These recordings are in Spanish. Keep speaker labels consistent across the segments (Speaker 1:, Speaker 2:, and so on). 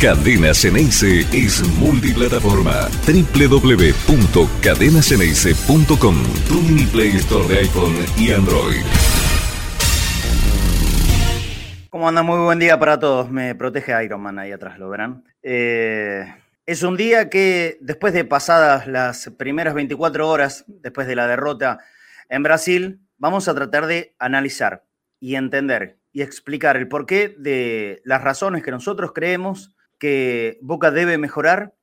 Speaker 1: Cadena Ceneice es multiplataforma. www.cadenaceneice.com Tu mini Play Store de iPhone y Android.
Speaker 2: ¿Cómo anda? Muy buen día para todos. Me protege Iron Man ahí atrás, lo verán. Eh, es un día que después de pasadas las primeras 24 horas, después de la derrota en Brasil, vamos a tratar de analizar y entender y explicar el porqué de las razones que nosotros creemos que Boca debe mejorar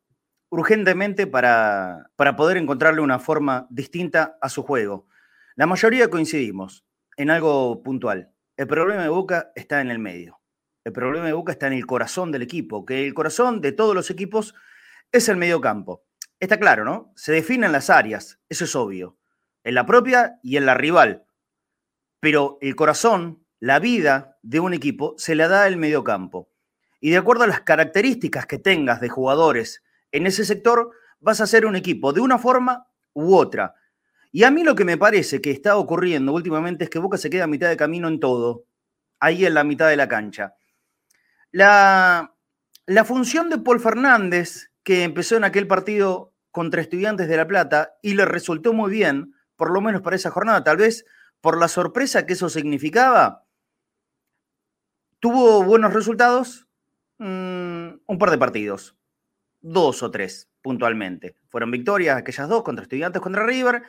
Speaker 2: urgentemente para, para poder encontrarle una forma distinta a su juego. La mayoría coincidimos en algo puntual. El problema de Boca está en el medio. El problema de Boca está en el corazón del equipo, que el corazón de todos los equipos es el medio campo. Está claro, ¿no? Se definen las áreas, eso es obvio, en la propia y en la rival. Pero el corazón, la vida de un equipo, se la da el medio campo y de acuerdo a las características que tengas de jugadores en ese sector, vas a ser un equipo de una forma u otra. Y a mí lo que me parece que está ocurriendo últimamente es que Boca se queda a mitad de camino en todo, ahí en la mitad de la cancha. La, la función de Paul Fernández, que empezó en aquel partido contra Estudiantes de La Plata y le resultó muy bien, por lo menos para esa jornada, tal vez por la sorpresa que eso significaba, tuvo buenos resultados, Mm, un par de partidos, dos o tres puntualmente. Fueron victorias aquellas dos contra Estudiantes, contra River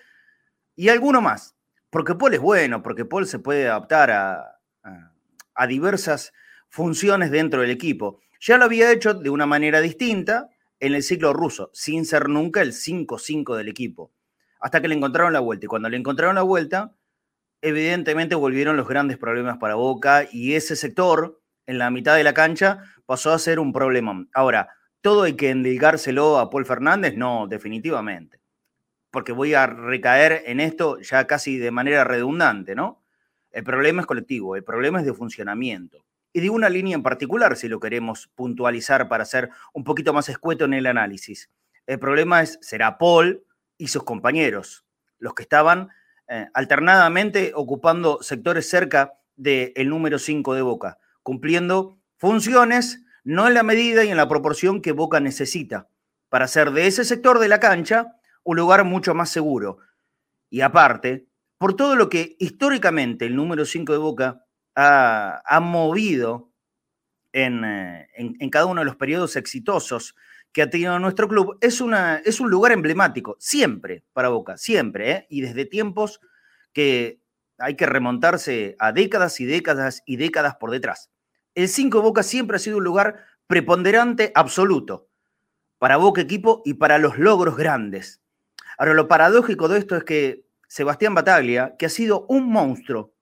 Speaker 2: y alguno más. Porque Paul es bueno, porque Paul se puede adaptar a, a diversas funciones dentro del equipo. Ya lo había hecho de una manera distinta en el ciclo ruso, sin ser nunca el 5-5 del equipo. Hasta que le encontraron la vuelta. Y cuando le encontraron la vuelta, evidentemente volvieron los grandes problemas para Boca y ese sector en la mitad de la cancha pasó a ser un problema. Ahora, ¿todo hay que endilgárselo a Paul Fernández? No, definitivamente. Porque voy a recaer en esto ya casi de manera redundante, ¿no? El problema es colectivo, el problema es de funcionamiento. Y de una línea en particular, si lo queremos puntualizar para ser un poquito más escueto en el análisis. El problema es, será Paul y sus compañeros, los que estaban eh, alternadamente ocupando sectores cerca del número 5 de Boca cumpliendo funciones no en la medida y en la proporción que Boca necesita para hacer de ese sector de la cancha un lugar mucho más seguro. Y aparte, por todo lo que históricamente el número 5 de Boca ha, movido eh, en, cada uno de los periodos exitosos que ha tenido nuestro club, es, una, es un lugar emblemático, siempre para Boca, siempre, ¿eh? y desde tiempos que hay que remontarse a décadas y décadas y décadas por detrás el 5 Boca siempre ha sido un lugar preponderante absoluto para Boca equipo y para los logros grandes. Ahora, lo paradójico de esto es que Sebastián Bataglia, que ha sido un monstruo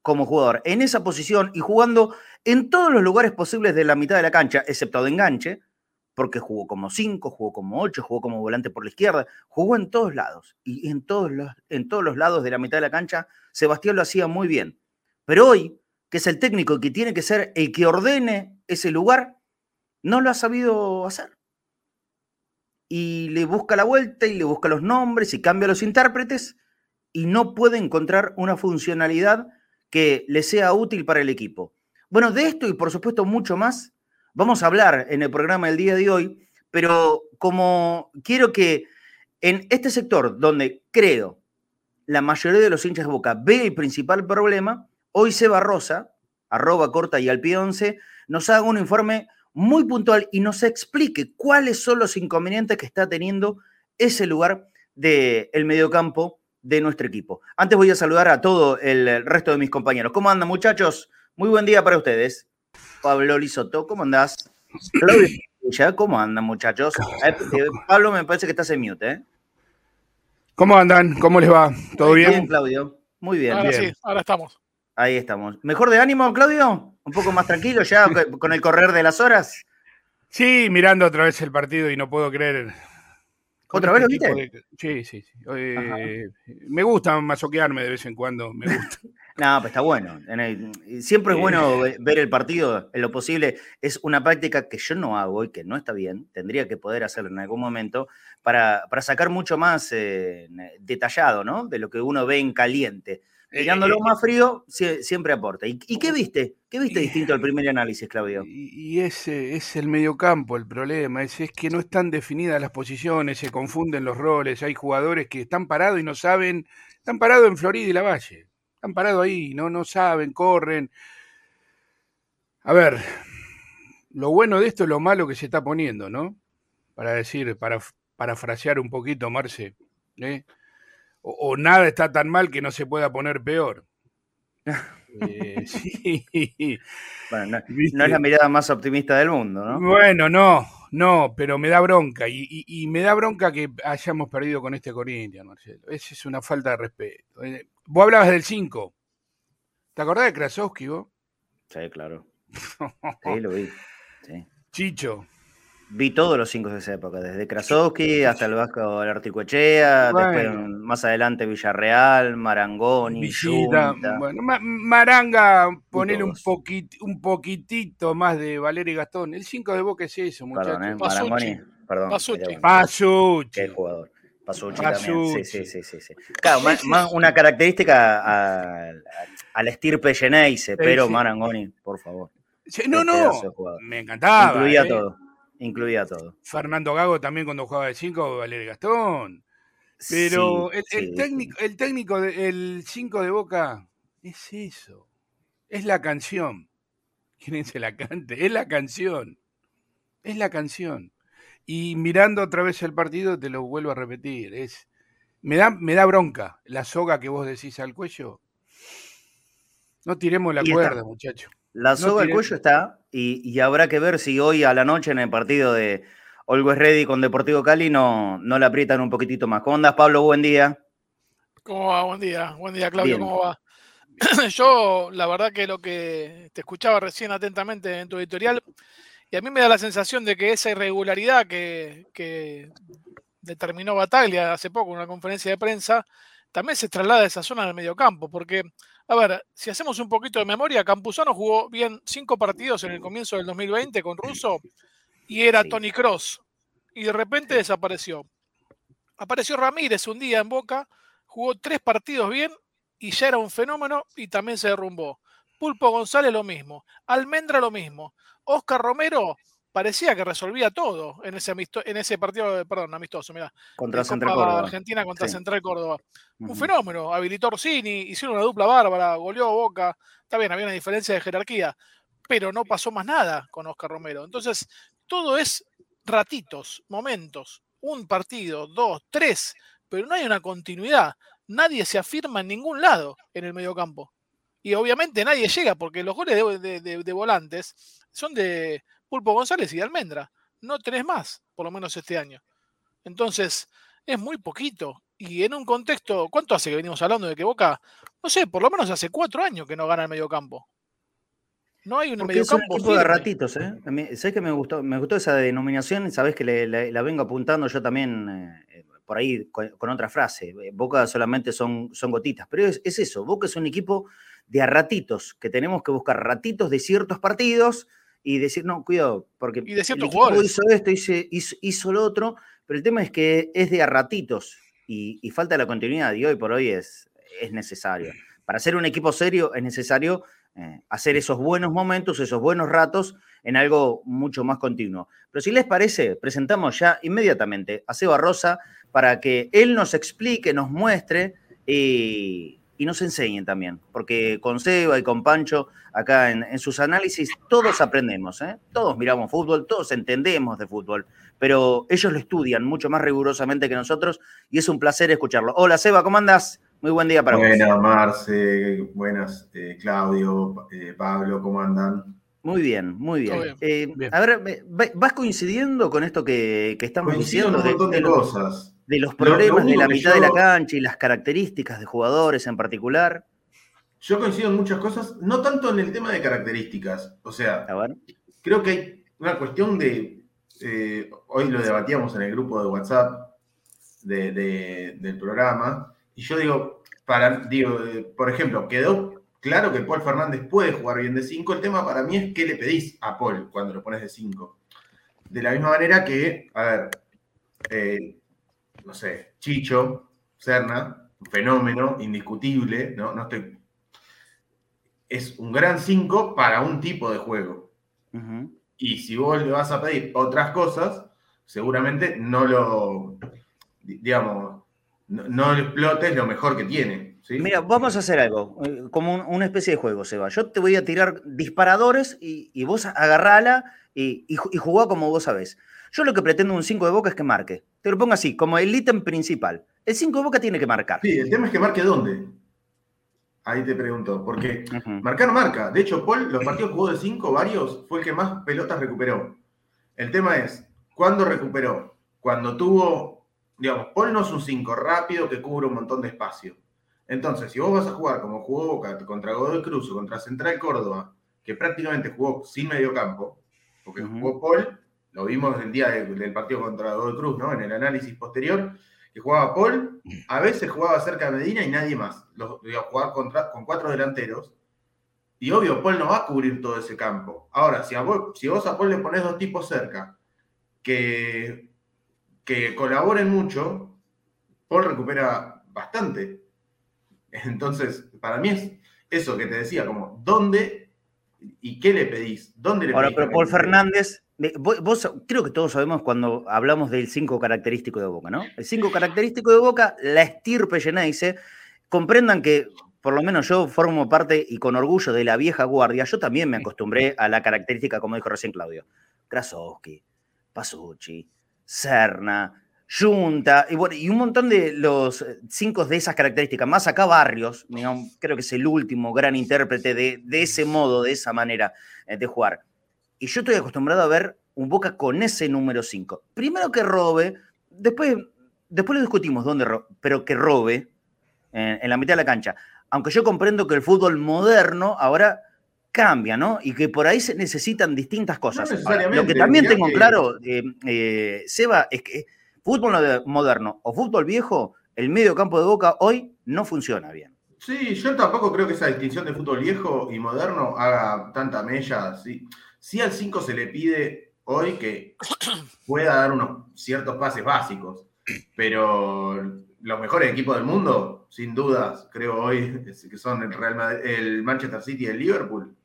Speaker 2: como jugador en esa posición y jugando en todos los lugares posibles de la mitad de la cancha, excepto de enganche, porque jugó como 5, jugó como 8, jugó como volante por la izquierda, jugó en todos lados. Y en todos, los, en todos los lados de la mitad de la cancha, Sebastián lo hacía muy bien. Pero hoy, que es el técnico que tiene que ser el que ordene ese lugar, no lo ha sabido hacer. Y le busca la vuelta y le busca los nombres y cambia los intérpretes y no puede encontrar una funcionalidad que le sea útil para el equipo. Bueno, de esto y por supuesto mucho más vamos a hablar en el programa del día de hoy, pero como quiero que en este sector donde creo la mayoría de los hinchas de Boca ve el principal problema, Hoy Seba Rosa, arroba corta y al pie 11, nos haga un informe muy puntual y nos explique cuáles son los inconvenientes que está teniendo ese lugar del mediocampo de nuestro equipo. Antes voy a saludar a todo el resto de mis compañeros. ¿Cómo andan, muchachos? Muy buen día para ustedes. Pablo Lisoto, ¿cómo andás? ¿cómo andan, muchachos? Eh, eh, Pablo, me parece que estás en mute, ¿eh?
Speaker 3: ¿Cómo andan? ¿Cómo les va? ¿Todo bien?
Speaker 2: Bien, Claudio. Muy bien.
Speaker 4: Ahora
Speaker 2: bien.
Speaker 4: sí, ahora estamos.
Speaker 2: Ahí estamos. ¿Mejor de ánimo, Claudio? ¿Un poco más tranquilo ya con el correr de las horas?
Speaker 3: Sí, mirando otra vez el partido y no puedo creer.
Speaker 2: ¿Otra vez lo viste?
Speaker 3: Sí, sí, sí. Eh, me gusta masoquearme de vez en cuando, me gusta.
Speaker 2: no, pues está bueno. Siempre es bueno ver el partido en lo posible. Es una práctica que yo no hago y que no está bien. Tendría que poder hacerlo en algún momento para, sacar mucho más eh, detallado, ¿no? De lo que uno ve en caliente Tirándolo más frío, siempre aporta. ¿Y, qué viste? ¿Qué viste distinto al primer análisis, Claudio?
Speaker 3: Y, ese es el mediocampo el problema, es, es que no están definidas las posiciones, se confunden los roles, hay jugadores que están parados y no saben, están parados en Florida y la Valle, están parados ahí, no, no saben, corren. A ver, lo bueno de esto es lo malo que se está poniendo, ¿no? Para decir, para parafrasear un poquito, Marce, ¿eh? O, nada está tan mal que no se pueda poner peor.
Speaker 2: Eh, sí. Bueno, no, es la mirada más optimista del mundo, ¿no?
Speaker 3: Bueno, no, no, pero me da bronca. Y, me da bronca que hayamos perdido con este Corinthians, Marcelo. Esa es una falta de respeto. Eh, vos hablabas del 5. ¿Te acordás de Krasowski vos?
Speaker 2: Sí, claro. Sí, lo vi.
Speaker 3: Chicho.
Speaker 2: Vi todos los cinco de esa época, desde Krasowski hasta el Vasco del Articoechea, después más adelante Villarreal, Marangoni,
Speaker 3: Villita, bueno, Maranga, ponele un, un poquitito más de Valeria y Gastón. El 5 de Boca es eso, muchachos. Perdón,
Speaker 2: ¿eh? Marangoni, perdón.
Speaker 3: Pasucci. Pasucci.
Speaker 2: Qué jugador. Pasucci, también. Sí, sí, sí, sí, Claro, más, una característica al estirpe Geneise, pero Marangoni, por favor.
Speaker 3: no, no, me encantaba.
Speaker 2: Incluía eh. todo incluía todo.
Speaker 3: Fernando Gago también cuando jugaba de 5, Valerio Gastón. Pero el, técnico, el técnico del 5 de Boca es eso. Es la canción. ¿Quién se la cante? Es la canción. Es la canción. Y mirando otra vez el partido, te lo vuelvo a repetir. Es, me, da, me da bronca la soga que vos decís al cuello. No tiremos la cuerda, muchacho.
Speaker 2: La soga del cuello está y, habrá que ver si hoy a la noche en el partido de Always Ready con Deportivo Cali no, no la aprietan un poquitito más. ¿Cómo andas, Pablo? Buen día.
Speaker 4: ¿Cómo va? Buen día. Buen día, Claudio. ¿Cómo va? Yo, la verdad que lo que te escuchaba recién atentamente en tu editorial, y a mí me da la sensación de que esa irregularidad que, que determinó Bataglia hace poco en una conferencia de prensa, también se traslada a esa zona del mediocampo, porque a ver, si hacemos un poquito de memoria, Campuzano jugó bien cinco partidos en el comienzo del 2020 con Russo y era Tony Cross. Y de repente desapareció. Apareció Ramírez un día en Boca, jugó tres partidos bien y ya era un fenómeno y también se derrumbó. Pulpo González lo mismo, Almendra lo mismo, Oscar Romero parecía que resolvía todo en ese, en ese partido, perdón, amistoso, mira.
Speaker 2: Contra Central Córdoba.
Speaker 4: Argentina contra Central Córdoba. Un fenómeno, habilitó Orsini, hicieron una dupla bárbara, goleó Boca, está bien, había una diferencia de jerarquía, pero no pasó más nada con Oscar Romero. Entonces, todo es ratitos, momentos, un partido, dos, tres, pero no hay una continuidad. Nadie se afirma en ningún lado en el mediocampo. Y obviamente nadie llega porque los goles de volantes son de Pulpo González y de Almendra. No tenés más, por lo menos este año. Entonces, es muy poquito. Y en un contexto, ¿cuánto hace que venimos hablando de que Boca, no sé, por lo menos hace cuatro años que no gana el mediocampo? No hay un mediocampo.
Speaker 2: Es un de ratitos, ¿eh? ¿Sabes que me gustó, me gustó esa denominación? Sabes que la vengo apuntando yo también eh, por ahí con, otra frase. Boca solamente son, son gotitas. Pero es, es, eso, Boca es un equipo de a ratitos, que tenemos que buscar ratitos de ciertos partidos y decir, no, cuidado, porque
Speaker 4: y de el equipo
Speaker 2: hizo esto, hizo, hizo, lo otro, pero el tema es que es de a ratitos y, falta la continuidad y hoy por hoy es, es necesario. Para ser un equipo serio es necesario eh, hacer esos buenos momentos, esos buenos ratos en algo mucho más continuo. Pero si les parece, presentamos ya inmediatamente a Seba Rosa para que él nos explique, nos muestre y y nos enseñen también, porque con Seba y con Pancho, acá en, sus análisis, todos aprendemos, ¿eh? todos miramos fútbol, todos entendemos de fútbol, pero ellos lo estudian mucho más rigurosamente que nosotros y es un placer escucharlo. Hola Seba, ¿cómo andas? Muy buen día para
Speaker 5: vos. Buenas, Marce, buenas, eh, Claudio, eh, Pablo, ¿cómo andan?
Speaker 2: Muy bien, muy bien. A ver, ¿vas coincidiendo con esto que, estamos diciendo?
Speaker 5: Un montón de cosas
Speaker 2: de los problemas de la mitad de la cancha y las características de jugadores en particular.
Speaker 5: Yo coincido en muchas cosas, no tanto en el tema de características. O sea, creo que hay una cuestión de. Eh, hoy lo debatíamos en el grupo de WhatsApp del programa, y yo digo, para, digo, eh, por ejemplo, quedó claro que Paul Fernández puede jugar bien de 5. El tema para mí es qué le pedís a Paul cuando lo pones de 5. De la misma manera que, a ver, eh, no sé, Chicho, Serna, fenómeno indiscutible, ¿no? no estoy... Es un gran 5 para un tipo de juego. Y si vos le vas a pedir otras cosas, seguramente no lo, digamos, no, explotes lo mejor que tiene.
Speaker 2: Mira, vamos a hacer algo, eh, como una especie de juego, Seba. Yo te voy a tirar disparadores y, vos agarrala y, y, jugá como vos sabés. Yo lo que pretendo un 5 de boca es que marque. Te lo pongo así, como el ítem principal. El 5 de boca tiene que marcar.
Speaker 5: Sí, el tema es que marque dónde. Ahí te pregunto, porque marcar no marca. De hecho, Paul, los partidos que jugó de 5, varios, fue el que más pelotas recuperó. El tema es, ¿cuándo recuperó? Cuando tuvo, digamos, Paul no es un 5 rápido que cubre un montón de espacio. Entonces, si vos vas a jugar como jugó Boca contra Godoy Cruz o contra Central Córdoba, que prácticamente jugó sin medio campo, porque jugó Paul lo vimos el día del partido contra Godoy Cruz, ¿no? En el análisis posterior, que jugaba Paul, a veces jugaba cerca de Medina y nadie más. Los, a jugar contra, con cuatro delanteros. Y obvio, Paul no va a cubrir todo ese campo. Ahora, si, a si vos a Paul le pones dos tipos cerca que, que colaboren mucho, Paul recupera bastante. Entonces, para mí es eso que te decía, como, ¿dónde y qué le pedís? ¿Dónde le
Speaker 2: Ahora, pero Paul Fernández Vos, creo que todos sabemos cuando hablamos del 5 característico de Boca, ¿no? El 5 característico de Boca, la estirpe dice, comprendan que por lo menos yo formo parte y con orgullo de la vieja guardia, yo también me acostumbré a la característica, como dijo recién Claudio, Krasowski, Pasucci, Serna, Junta, y, bueno, y un montón de los cinco de esas características, más acá Barrios, creo que es el último gran intérprete de, de ese modo, de esa manera eh, de jugar. Y yo estoy acostumbrado a ver un Boca con ese número 5. Primero que robe, después, después lo discutimos dónde robe, pero que robe en, la mitad de la cancha. Aunque yo comprendo que el fútbol moderno ahora cambia, ¿no? Y que por ahí se necesitan distintas cosas. lo que también tengo claro, eh, eh, Seba, es que fútbol moderno o fútbol viejo, el medio campo de Boca hoy no funciona bien.
Speaker 5: Sí, yo tampoco creo que esa distinción de fútbol viejo y moderno haga tanta mella. ¿sí? Sí al 5 se le pide hoy que pueda dar unos ciertos pases básicos, pero los mejores equipos del mundo, sin dudas, creo hoy, que son el, Real el Manchester City y el Liverpool,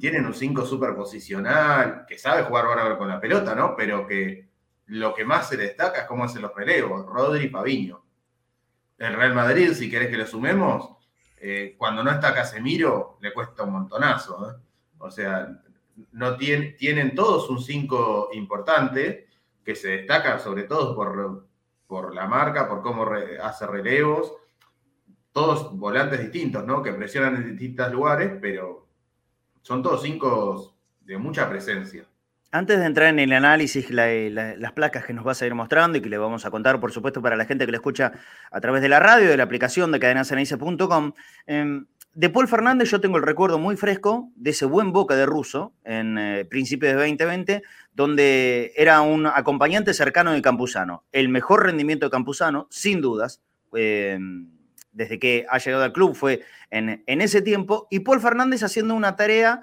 Speaker 5: tienen un 5 super posicional, que sabe jugar bárbaro con la pelota, ¿no? Pero que lo que más se destaca es cómo hacen los relevos, Rodri y Paviño. El Real Madrid, si querés que lo sumemos, eh, cuando no está Casemiro, le cuesta un montonazo. ¿eh? O sea, no tienen, todos un 5 importante, que se destaca sobre todo por, por la marca, por cómo hace relevos, todos volantes distintos, ¿no? Que presionan en distintos lugares, pero son todos cinco de mucha presencia.
Speaker 2: Antes de entrar en el análisis, las placas que nos vas a ir mostrando y que le vamos a contar, por supuesto, para la gente que lo escucha a través de la radio, de la aplicación de cadenasanice.com, eh, de Paul Fernández yo tengo el recuerdo muy fresco de ese buen boca de ruso en eh, principios de 2020, donde era un acompañante cercano de Campuzano. El mejor rendimiento de Campuzano, sin dudas, em, desde que ha llegado al club fue en, en ese tiempo, y Paul Fernández haciendo una tarea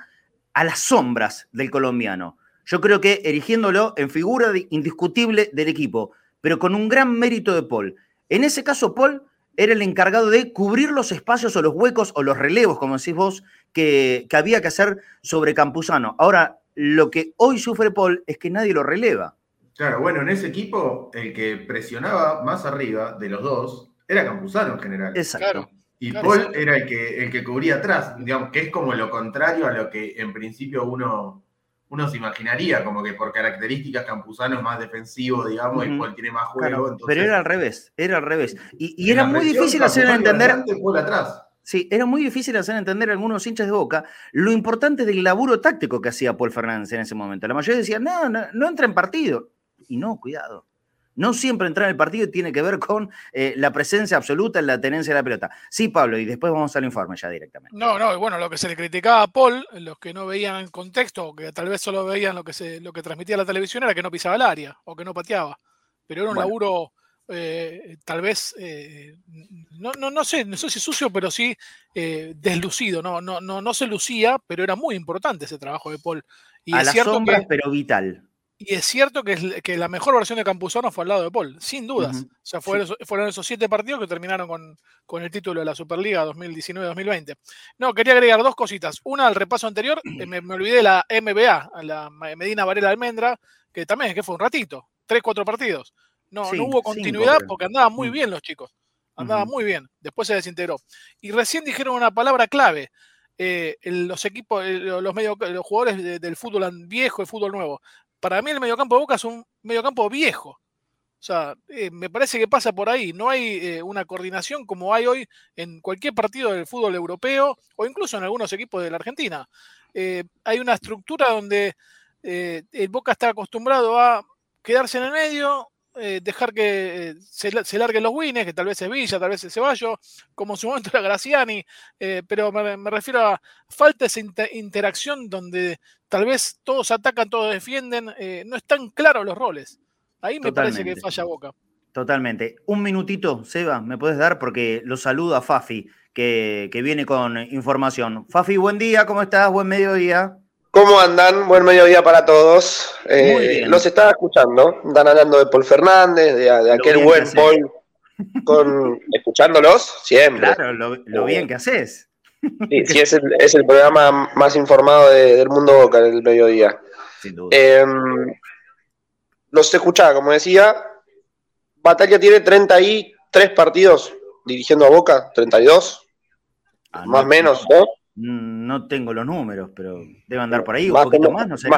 Speaker 2: a las sombras del colombiano. Yo creo que erigiéndolo en figura indiscutible del equipo, pero con un gran mérito de Paul. En ese caso, Paul era el encargado de cubrir los espacios o los huecos o los relevos, como decís vos, que, había que hacer sobre Campuzano. Ahora, lo que hoy sufre Paul es que nadie lo releva.
Speaker 5: Claro, bueno, en ese equipo el que presionaba más arriba de los dos era Campuzano en general.
Speaker 2: Exacto.
Speaker 5: y Paul era el que, el que cubría atrás, digamos, que es como lo contrario a lo que en principio uno, uno se imaginaría, como que por características Campuzano es más defensivo, digamos, y Paul tiene más juego.
Speaker 2: pero era al revés, era al revés. Y, era muy difícil hacer entender.
Speaker 5: Atrás.
Speaker 2: Sí, era muy difícil hacer entender a algunos hinchas de boca lo importante del laburo táctico que hacía Paul Fernández en ese momento. La mayoría decía, no, no, no entra en partido. Y no, cuidado. No siempre entrar en el partido tiene que ver con eh, la presencia absoluta en la tenencia de la pelota. Sí, Pablo, y después vamos al informe ya directamente.
Speaker 4: No, no, y bueno, lo que se le criticaba a Paul, los que no veían el contexto, o que tal vez solo veían lo que, se, lo que transmitía la televisión, era que no pisaba el área o que no pateaba. Pero era un laburo eh, tal vez, eh, no, no, no, sé, no sé si sucio, pero sí deslucido. No, no, no, no se lucía, pero era muy importante ese trabajo de Paul.
Speaker 2: Y a las sombras, pero vital.
Speaker 4: Y es cierto que, que, la mejor versión de Campuzano fue al lado de Paul, sin dudas. O sea, fueron, esos siete partidos que terminaron con, el título de la Superliga 2019-2020. No, quería agregar dos cositas. Una, al repaso anterior, eh, me, olvidé de la MBA, la Medina Varela Almendra, que también que fue un ratito, tres, cuatro partidos. No, no hubo continuidad porque andaban muy mm. bien los chicos. Andaban muy bien. Después se desintegró. Y recién dijeron una palabra clave. Eh, los equipos, los, medio, los jugadores del fútbol viejo y fútbol nuevo para mí el mediocampo de Boca es un mediocampo viejo. O sea, eh, me parece que pasa por ahí. No hay eh, una coordinación como hay hoy en cualquier partido del fútbol europeo o incluso en algunos equipos de la Argentina. Eh, hay una estructura donde el Boca está acostumbrado a quedarse en el medio, eh, dejar que eh, se, larguen los wins, que tal vez es Villa, tal vez es Ceballo, como en su momento era Graciani, eh, pero me, refiero a falta esa interacción donde tal vez todos atacan, todos defienden, no están claros los roles. Ahí me parece que falla Boca.
Speaker 2: Totalmente. Un minutito, Seba, ¿me puedes dar? Porque lo saludo a Fafi, que, que viene con información. Fafi, buen día, ¿cómo estás? Buen mediodía.
Speaker 6: ¿Cómo andan? Buen mediodía para todos. Eh, los estaba escuchando, están hablando de Paul Fernández, de, aquel buen Paul, con, escuchándolos siempre.
Speaker 2: Claro, lo, bien que haces.
Speaker 6: Sí, sí es, el, programa más informado del mundo Boca el mediodía. Sin duda. Em, los escuchaba, como decía, Batalla tiene 33 partidos dirigiendo a Boca, 32, ah, más o menos, ¿no?
Speaker 2: No tengo los números, pero debe andar por ahí, un poquito más, no sé.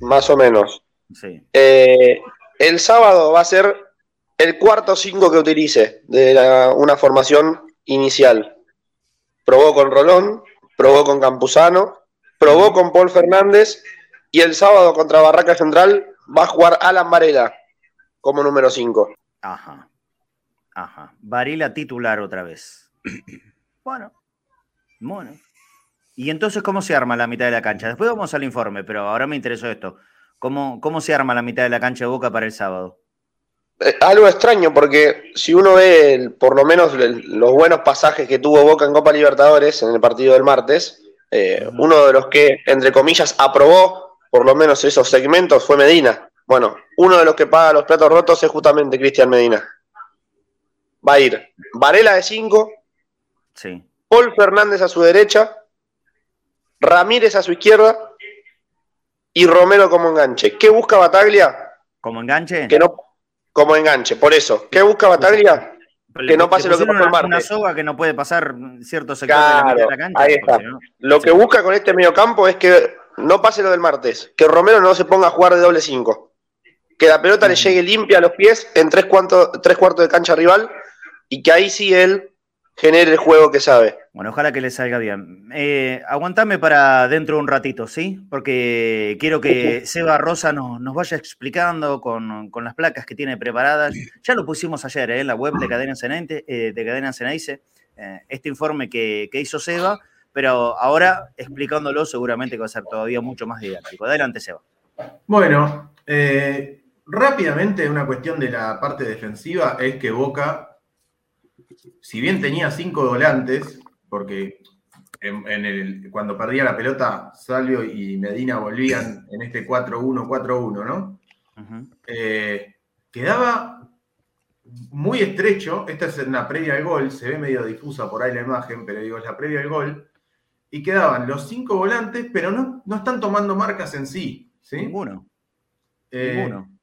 Speaker 6: Más, o menos. Sí. Eh, el sábado va a ser el cuarto cinco que utilice de una formación inicial. Probó con Rolón, probó con Campuzano, probó con Paul Fernández y el sábado contra Barraca Central va a jugar Alan Varela como número 5.
Speaker 2: Ajá. Ajá. Varela titular otra vez. bueno, bueno. ¿Y entonces cómo se arma la mitad de la cancha? Después vamos al informe, pero ahora me interesó esto. ¿Cómo, cómo se arma la mitad de la cancha de Boca para el sábado?
Speaker 6: Eh, algo extraño, porque si uno ve por lo menos los buenos pasajes que tuvo Boca en Copa Libertadores en el partido del martes, eh, uno de los que, entre comillas, aprobó por lo menos esos segmentos fue Medina. Bueno, uno de los que paga los platos rotos es justamente Cristian Medina. Va a ir Varela de 5, sí. Paul Fernández a su derecha, Ramírez a su izquierda y Romero como enganche. ¿Qué busca Bataglia?
Speaker 2: ¿Como enganche?
Speaker 6: Que no, como enganche, por eso. ¿Qué busca Bataglia? Que no pase lo que pasó el martes.
Speaker 2: Una soga que no puede pasar cierto sector de, la, cancha.
Speaker 6: Ahí está. lo que busca con este mediocampo es que no pase lo del martes. Que Romero no se ponga a jugar de doble 5. Que la pelota le llegue limpia a los pies en tres, tres cuartos de cancha rival y que ahí sí él genere el juego que sabe.
Speaker 2: Bueno, ojalá que le salga bien. Eh, aguantame para dentro de un ratito, ¿sí? Porque quiero que Seba Rosa nos, nos vaya explicando con, las placas que tiene preparadas. Ya lo pusimos ayer ¿eh? en la web de Cadena Ceneice, eh, de Cadena eh, este informe que, hizo Seba, pero ahora explicándolo seguramente que va a ser todavía mucho más didáctico. Adelante, Seba.
Speaker 5: Bueno, rápidamente una cuestión de la parte defensiva es que Boca si bien tenía cinco volantes, porque en, el, cuando perdía la pelota, Salvio y Medina volvían en este 4-1-4-1, ¿no? Eh, quedaba muy estrecho. Esta es una previa al gol, se ve medio difusa por ahí la imagen, pero digo, es la previa al gol. Y quedaban los cinco volantes, pero no, no están tomando marcas en sí. ¿sí?
Speaker 2: Ninguno.
Speaker 5: Eh, Ninguno.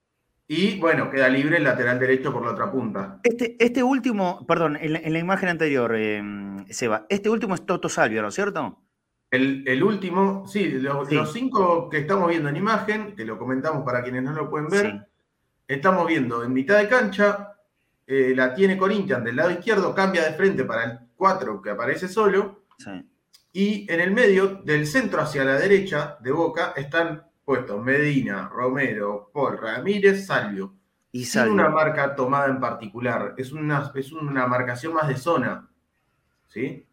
Speaker 5: Y bueno, queda libre el lateral derecho por la otra punta.
Speaker 2: Este, este último, perdón, en la, imagen anterior, em, Seba, este último es Toto Salvio, ¿no es cierto?
Speaker 5: El, último, sí los, cinco que estamos viendo en imagen, que lo comentamos para quienes no lo pueden ver, estamos viendo en mitad de cancha, eh, la tiene Corinthians del lado izquierdo, cambia de frente para el 4 que aparece solo, y en el medio, del centro hacia la derecha de Boca, están puesto Medina, Romero, Paul, Ramírez, Salvio. Y Sin una marca tomada en particular, es una, es una marcación más de zona. ¿Sí?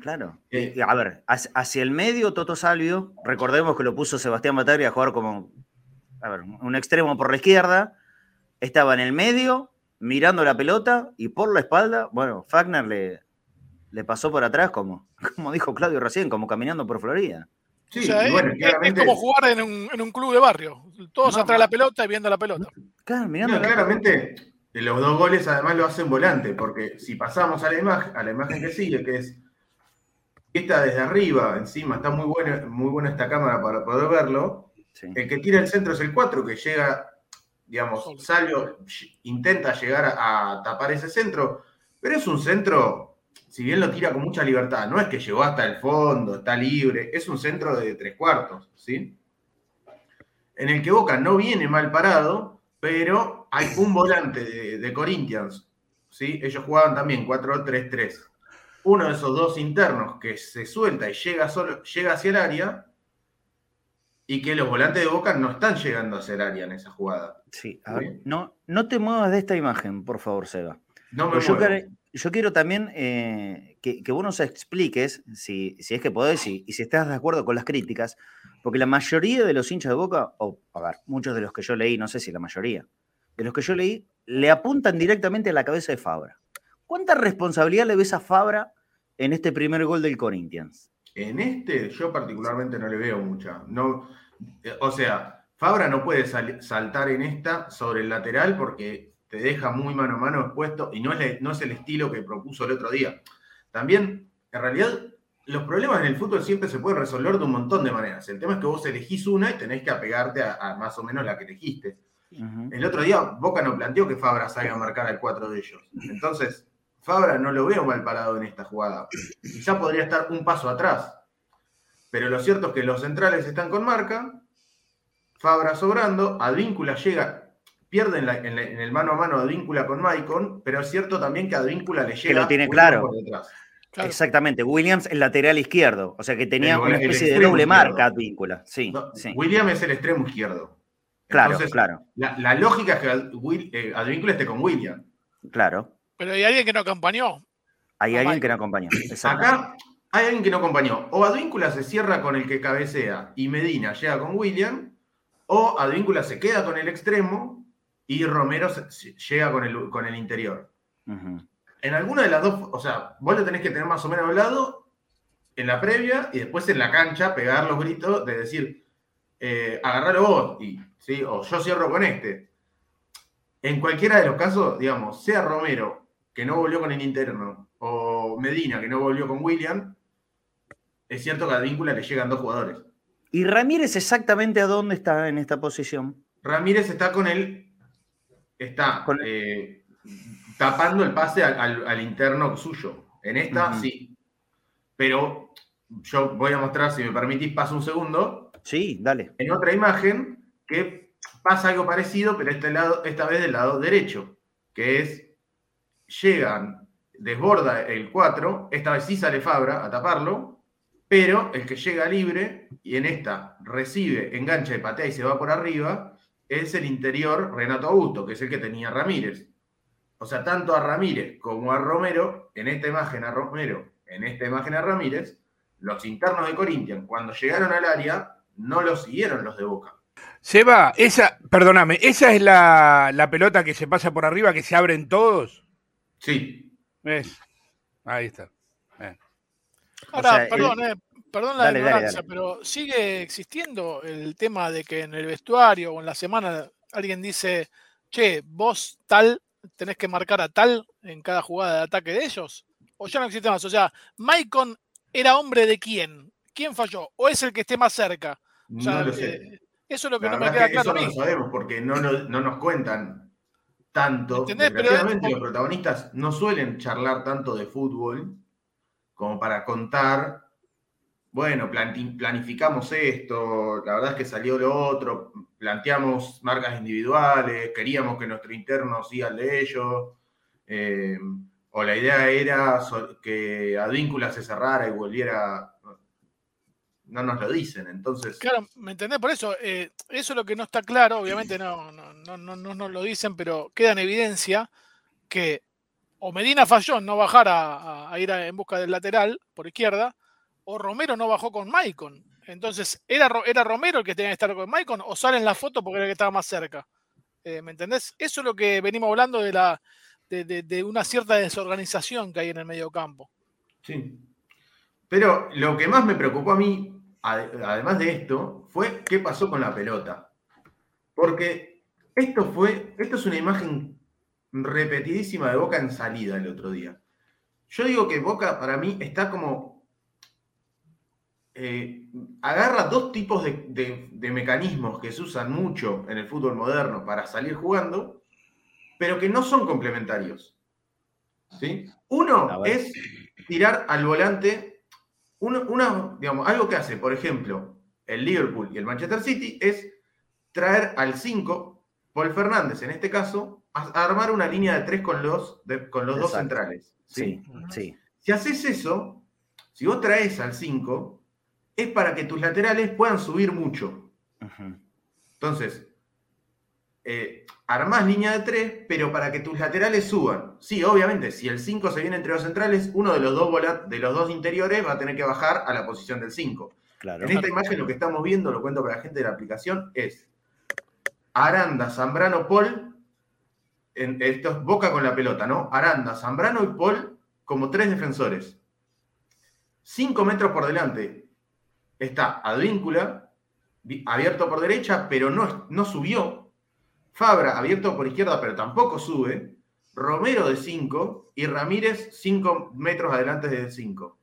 Speaker 2: Claro. Eh, a ver, hacia el medio, Toto Salvio, recordemos que lo puso Sebastián Bataglia a jugar como a ver, un extremo por la izquierda, estaba en el medio, mirando la pelota, y por la espalda, bueno, Fagner le, le pasó por atrás, como, como dijo Claudio recién, como caminando por Florida.
Speaker 4: Sí, es, como jugar en un, club de barrio. Todos atrás de la pelota y viendo la pelota.
Speaker 5: Claro, claramente, los dos goles además lo hacen volante, porque si pasamos a la imagen, a la imagen que sigue, que es esta desde arriba, encima, está muy buena, muy buena esta cámara para poder verlo. El que tira el centro es el 4, que llega, digamos, Salio intenta llegar a, tapar ese centro, pero es un centro, si bien lo tira con mucha libertad, no es que llegó hasta el fondo, está libre, es un centro de tres cuartos, ¿sí? En el que Boca no viene mal parado, pero hay un volante de, de Corinthians, ¿sí? Ellos jugaban también 4-3-3 uno de esos dos internos que se suelta y llega, solo, llega hacia el área y que los volantes de Boca no están llegando hacia el área en esa jugada.
Speaker 2: Sí, a ver, no, no te muevas de esta imagen, por favor, Seba.
Speaker 5: No me
Speaker 2: yo, yo, quiero también eh, que, vos nos expliques, si, si es que podés y, y, si estás de acuerdo con las críticas, porque la mayoría de los hinchas de Boca, o a ver, muchos de los que yo leí, no sé si la mayoría, de los que yo leí, le apuntan directamente a la cabeza de Fabra. ¿Cuánta responsabilidad le ves a Fabra en este primer gol del Corinthians?
Speaker 5: En este, yo particularmente no le veo mucha. No, eh, o sea, Fabra no puede saltar en esta sobre el lateral porque te deja muy mano a mano expuesto y no es, no es el estilo que propuso el otro día. También, en realidad, los problemas en el fútbol siempre se pueden resolver de un montón de maneras. El tema es que vos elegís una y tenés que apegarte a, más o menos la que elegiste. El otro día Boca no planteó que Fabra salga a marcar al cuatro de ellos. Entonces, Fabra no lo veo mal parado en esta jugada. Quizá podría estar un paso atrás. Pero lo cierto es que los centrales están con marca, Fabra sobrando, Advíncula llega, pierde en, el mano a mano Advíncula con Maicon, pero es cierto también que Advíncula le llega
Speaker 2: que lo tiene claro. por detrás. Exactamente, Williams el lateral izquierdo, o sea que tenía una especie de doble marca Advíncula. Sí,
Speaker 5: Williams es el extremo izquierdo.
Speaker 2: Claro, claro.
Speaker 5: La, lógica es que eh, Advíncula esté con Williams.
Speaker 2: Claro.
Speaker 4: Pero hay alguien que no acompañó.
Speaker 2: Hay alguien que no acompañó.
Speaker 5: Acá hay alguien que no acompañó. O Advíncula se cierra con el que cabecea y Medina llega con William, o Advíncula se queda con el extremo y Romero llega con el, con el interior. En alguna de las dos, o sea, vos lo tenés que tener más o menos hablado en la previa y después en la cancha pegar los gritos de decir, eh, agarralo vos, y, ¿sí? o yo cierro con este. En cualquiera de los casos, digamos, sea Romero que no volvió con el interno, o Medina, que no volvió con William, es cierto que a Víncula le llegan dos jugadores.
Speaker 2: ¿Y Ramírez exactamente a dónde está en esta posición?
Speaker 5: Ramírez está con él, está eh, tapando el pase al, interno suyo. En esta, sí. Pero yo voy a mostrar, si me permitís, paso un segundo.
Speaker 2: Sí, dale.
Speaker 5: En otra imagen que pasa algo parecido, pero este lado, esta vez del lado derecho, que es llegan, desborda el 4, esta vez sí sale Fabra a taparlo, pero el que llega libre y en esta recibe, engancha y patea y se va por arriba, es el interior Renato Augusto, que es el que tenía Ramírez. O sea, tanto a Ramírez como a Romero, en esta imagen a Romero, en esta imagen a Ramírez, los internos de Corinthians, cuando llegaron al área, no lo siguieron los de Boca.
Speaker 3: Seba, esa, perdóname, ¿esa es la, la pelota que se pasa por arriba, que se abren todos?
Speaker 5: Sí.
Speaker 3: ¿Ves? Ahí está.
Speaker 4: Ahora, perdón, eh, perdón la ignorancia, pero sigue existiendo el tema de que en el vestuario o en la semana alguien dice, che, vos tal, tenés que marcar a tal en cada jugada de ataque de ellos. O ya no existe más. O sea, Maicon era hombre de quién? ¿Quién falló? ¿O es el que esté más cerca?
Speaker 5: no lo sé.
Speaker 4: Eh, eso es lo que no me queda claro.
Speaker 5: Eso no lo sabemos porque no, no nos cuentan tanto. Desgraciadamente, los protagonistas no suelen charlar tanto de fútbol como para contar, bueno, planificamos esto, la verdad es que salió lo otro, planteamos marcas individuales, queríamos que nuestro interno siga el de ellos, eh, o la idea era que Advíncula se cerrara y volviera no nos lo dicen, entonces...
Speaker 4: Claro, ¿me entendés? Por eso, eh, eso es lo que no está claro, obviamente no, no, no, no, no nos lo dicen, pero queda en evidencia que o Medina falló en no bajar a, ir en busca del lateral por izquierda, o Romero no bajó con Maicon. Entonces, ¿era, ¿era Romero el que tenía que estar con Maicon o sale en la foto porque era el que estaba más cerca? Eh, ¿Me entendés? Eso es lo que venimos hablando de, la, de, de una cierta desorganización que hay en el medio campo.
Speaker 5: Sí. Pero lo que más me preocupó a mí además de esto, fue qué pasó con la pelota. Porque esto fue, esto es una imagen repetidísima de Boca en salida el otro día. Yo digo que Boca para mí está como... Eh, agarra dos tipos de, mecanismos que se usan mucho en el fútbol moderno para salir jugando, pero que no son complementarios. ¿sí? Uno es tirar al volante, uno, digamos, algo que hace, por ejemplo, el Liverpool y el Manchester City es traer al 5, Paul Fernández en este caso, a, armar una línea de tres con los, con los dos centrales. ¿sí? Sí, Si haces eso, si vos traes al 5, es para que tus laterales puedan subir mucho. Entonces, eh, armás línea de 3, pero para que tus laterales suban. Sí, obviamente, si el 5 se viene entre los centrales, uno de los dos, de los dos interiores va a tener que bajar a la posición del 5. Claro. En esta imagen lo que estamos viendo, lo cuento para la gente de la aplicación, es Aranda, Zambrano, Paul esto es Boca con la pelota, ¿no? Aranda, Zambrano y Paul como tres defensores. Cinco metros por delante está Advíncula, abierto por derecha, pero no, no subió. Fabra, abierto por izquierda, pero tampoco sube. Romero de cinco y Ramírez cinco metros adelante de cinco.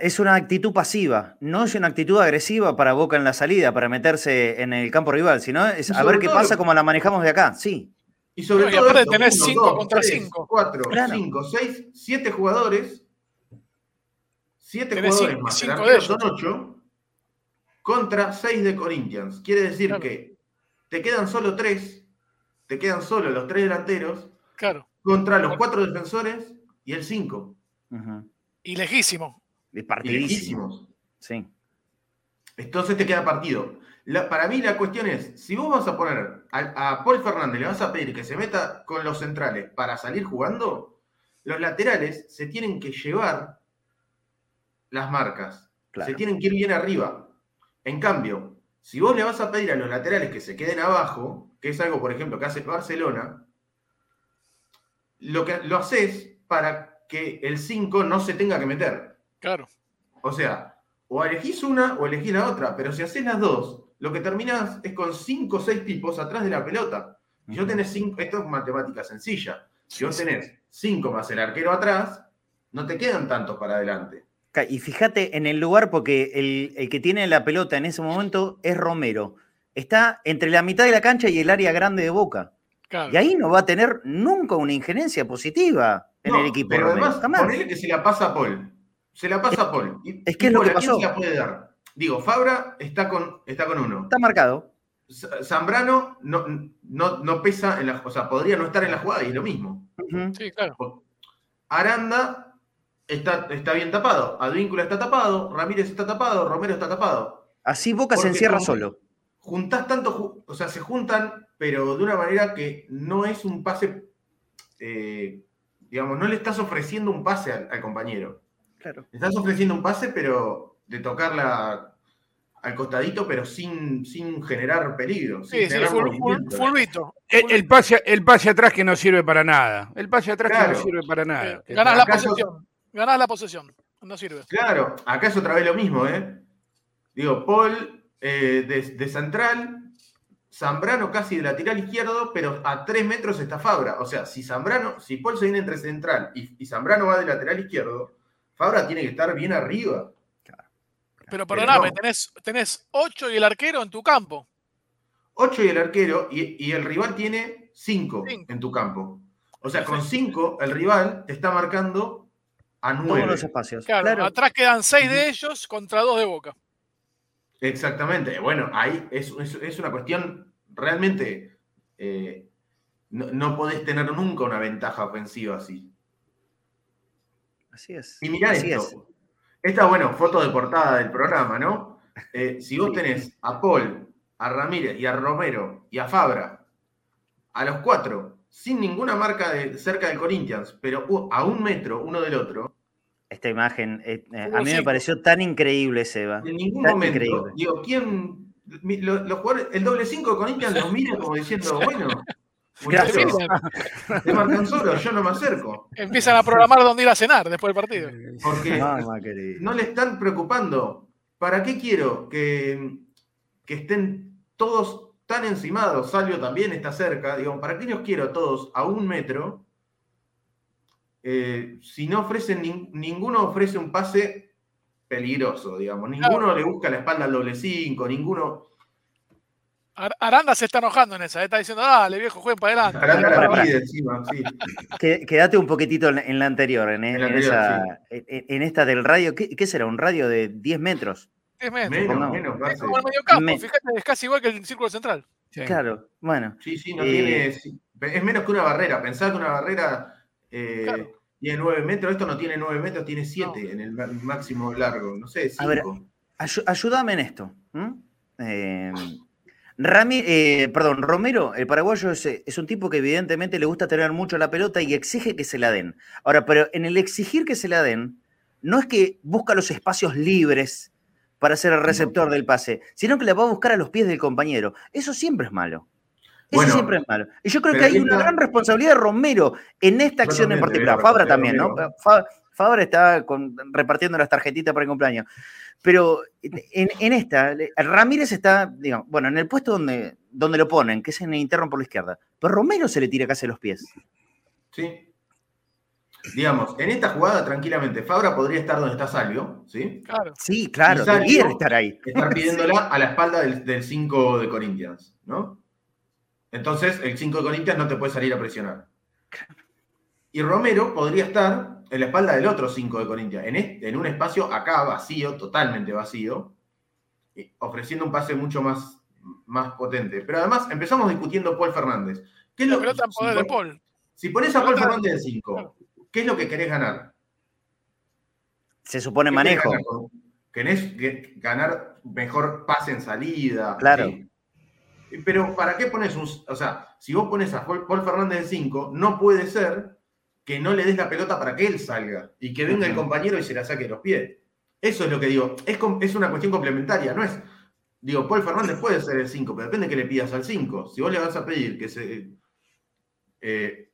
Speaker 2: Es una actitud pasiva, no es una actitud agresiva para Boca en la salida, para meterse en el campo rival, sino es a ver qué pasa como la manejamos de acá, sí.
Speaker 5: Y sobre todo. aparte tenés 5 contra 5. 4, 5, 6, 7 jugadores. 7 jugadores más. El arquero son 8. Contra 6 de Corinthians. Quiere decir que te quedan solo 3. Te quedan solo los 3 delanteros.
Speaker 4: Claro.
Speaker 5: Contra los 4 defensores y el 5.
Speaker 4: Y lejísimo.
Speaker 2: Y partidísimos. Sí.
Speaker 5: Entonces te queda partido para mí la cuestión es, si vos vas a poner a, Paul Fernández, le vas a pedir que se meta con los centrales para salir jugando, los laterales se tienen que llevar las marcas, se tienen que ir bien arriba. En cambio, si vos le vas a pedir a los laterales que se queden abajo, que es algo, por ejemplo, que hace Barcelona, lo, que, lo haces para que el 5 no se tenga que meter.
Speaker 4: Claro.
Speaker 5: O sea, o elegís una o elegís la otra, pero si haces las dos, lo que terminás es con cinco o seis tipos atrás de la pelota. Y yo tenés cinco, esto es matemática sencilla. Si vos tenés cinco más el arquero atrás, no te quedan tantos para adelante.
Speaker 2: Y fíjate en el lugar, porque el, que tiene la pelota en ese momento es Romero. Está entre la mitad de la cancha y el área grande de Boca. Y ahí no va a tener nunca una injerencia positiva en el equipo.
Speaker 5: Pero además, ponele que se la pasa a Paul. Se la pasa a Paul.
Speaker 2: es que es lo que pasó.
Speaker 5: se la puede dar? Digo, Fabra está con, está con uno.
Speaker 2: Está marcado.
Speaker 5: Zambrano no, no, pesa en la o sea, podría no estar en la jugada y es lo mismo.
Speaker 4: Sí, claro.
Speaker 5: Aranda está, está bien tapado, Advíncula está tapado, Ramírez está tapado, Romero está tapado.
Speaker 2: Así Boca se encierra solo.
Speaker 5: Juntás tanto, o sea, se juntan, pero de una manera que no es un pase, eh, digamos, no le estás ofreciendo un pase al, al compañero.
Speaker 2: Claro.
Speaker 5: Le estás ofreciendo un pase, pero de tocarla al costadito, pero sin, sin generar peligro.
Speaker 4: Sí, sí, fulvito.
Speaker 3: El, pase, el pase atrás que no sirve para nada. El pase atrás que no sirve para nada.
Speaker 4: Ganás la posesión. Ganás la posesión. No sirve.
Speaker 5: Claro, acá es otra vez lo mismo, ¿eh? Digo, Paul eh, de, central, Zambrano casi de lateral izquierdo, pero a tres metros está Fabra. O sea, si Zambrano, si Paul se viene entre central y, y Zambrano va de lateral izquierdo, Fabra tiene que estar bien arriba.
Speaker 4: Pero perdóname, tenés, tenés 8 y el arquero en tu campo.
Speaker 5: 8 y el arquero, y, el rival tiene 5 en tu campo. O sea, con 5 el rival te está marcando a 9. Todos
Speaker 2: los espacios.
Speaker 4: Claro, atrás quedan 6 de ellos contra 2 de Boca.
Speaker 5: Exactamente. Bueno, ahí es, una cuestión realmente. Eh, no, podés tener nunca una ventaja ofensiva así.
Speaker 2: Así es.
Speaker 5: Y mirá esto. Esta, bueno, foto de portada del programa, ¿no? Eh, si vos tenés a Paul, a Ramírez y a Romero y a Fabra, a los cuatro, sin ninguna marca de, cerca del Corinthians, pero a un metro uno del otro.
Speaker 2: Esta imagen, eh, eh, a mí me pareció tan increíble, Seba.
Speaker 5: En ningún momento, digo, ¿quién? el doble cinco de Corinthians los mira como diciendo, bueno,
Speaker 2: Gracias.
Speaker 5: Te marcan solo, yo no me acerco.
Speaker 4: Empiezan a programar dónde ir a cenar después del partido.
Speaker 5: Porque no le están preocupando ¿para qué quiero que, que estén todos tan encimados? Salvio también está cerca, digo, ¿para qué los quiero todos a un metro? Eh, si no ofrecen, ninguno ofrece un pase peligroso, digamos. Ninguno le busca la espalda al doble cinco, ninguno.
Speaker 4: Aranda se está enojando en esa, ¿eh? está diciendo, dale, viejo, jueguen para adelante. Aranda la pide encima,
Speaker 2: sí. Quédate un poquitito en la anterior, en, en, esta del radio. ¿Qué, será? ¿Un radio de 10 metros?
Speaker 4: 10 metros. Menos, menos, es como el medio campo, fíjate, es casi igual que el círculo central.
Speaker 2: Claro, bueno.
Speaker 5: Sí, sí, no tiene. Eh, es menos que una barrera. Pensá que una barrera eh, tiene 9 metros, esto no tiene 9 metros, tiene 7 en el máximo largo. No sé, 5. A ver,
Speaker 2: ayúdame en esto. Eh, eh, perdón, Romero, el paraguayo es, un tipo que evidentemente le gusta tener mucho la pelota y exige que se la den. Ahora, pero en el exigir que se la den, no es que busca los espacios libres para ser el receptor del pase, sino que la va a buscar a los pies del compañero. Eso siempre es malo. Eso siempre es malo. Y yo creo que hay una gran responsabilidad de Romero en esta acción en particular. Fabra también, ¿no? Fabra está repartiendo las tarjetitas para el cumpleaños. Pero en, esta, Ramírez está, digamos, bueno, en el puesto donde, donde lo ponen, que es en el interno por la izquierda. Pero Romero se le tira casi los pies.
Speaker 5: Sí. Digamos, en esta jugada, tranquilamente, Fabra podría estar donde está Salvio, ¿sí?
Speaker 2: Claro. Sí, claro, debería estar ahí.
Speaker 5: Estar pidiéndola a la espalda del 5 de Corinthians, ¿no? Entonces, el 5 de Corinthians no te puede salir a presionar. Y Romero podría estar en la espalda del otro 5 de Corinthians, en, un espacio acá vacío, totalmente vacío, ofreciendo un pase mucho más, más potente. Pero además empezamos discutiendo Paul Fernández.
Speaker 4: ¿Qué es lo, si, poder de Paul.
Speaker 5: si pones a Paul Fernández en 5, ¿qué es lo que querés ganar?
Speaker 2: Se supone manejo.
Speaker 5: Querés ganar mejor pase en salida.
Speaker 2: Claro.
Speaker 5: Pero ¿para qué pones un... O sea, si vos pones a Paul Fernández en 5, no puede ser que no le des la pelota para que él salga y que venga el compañero y se la saque de los pies. Eso es lo que digo. Es, es una cuestión complementaria, no es. Digo, Paul Fernández puede ser el 5, pero depende de que le pidas al 5. Si vos le vas a pedir que se. Eh,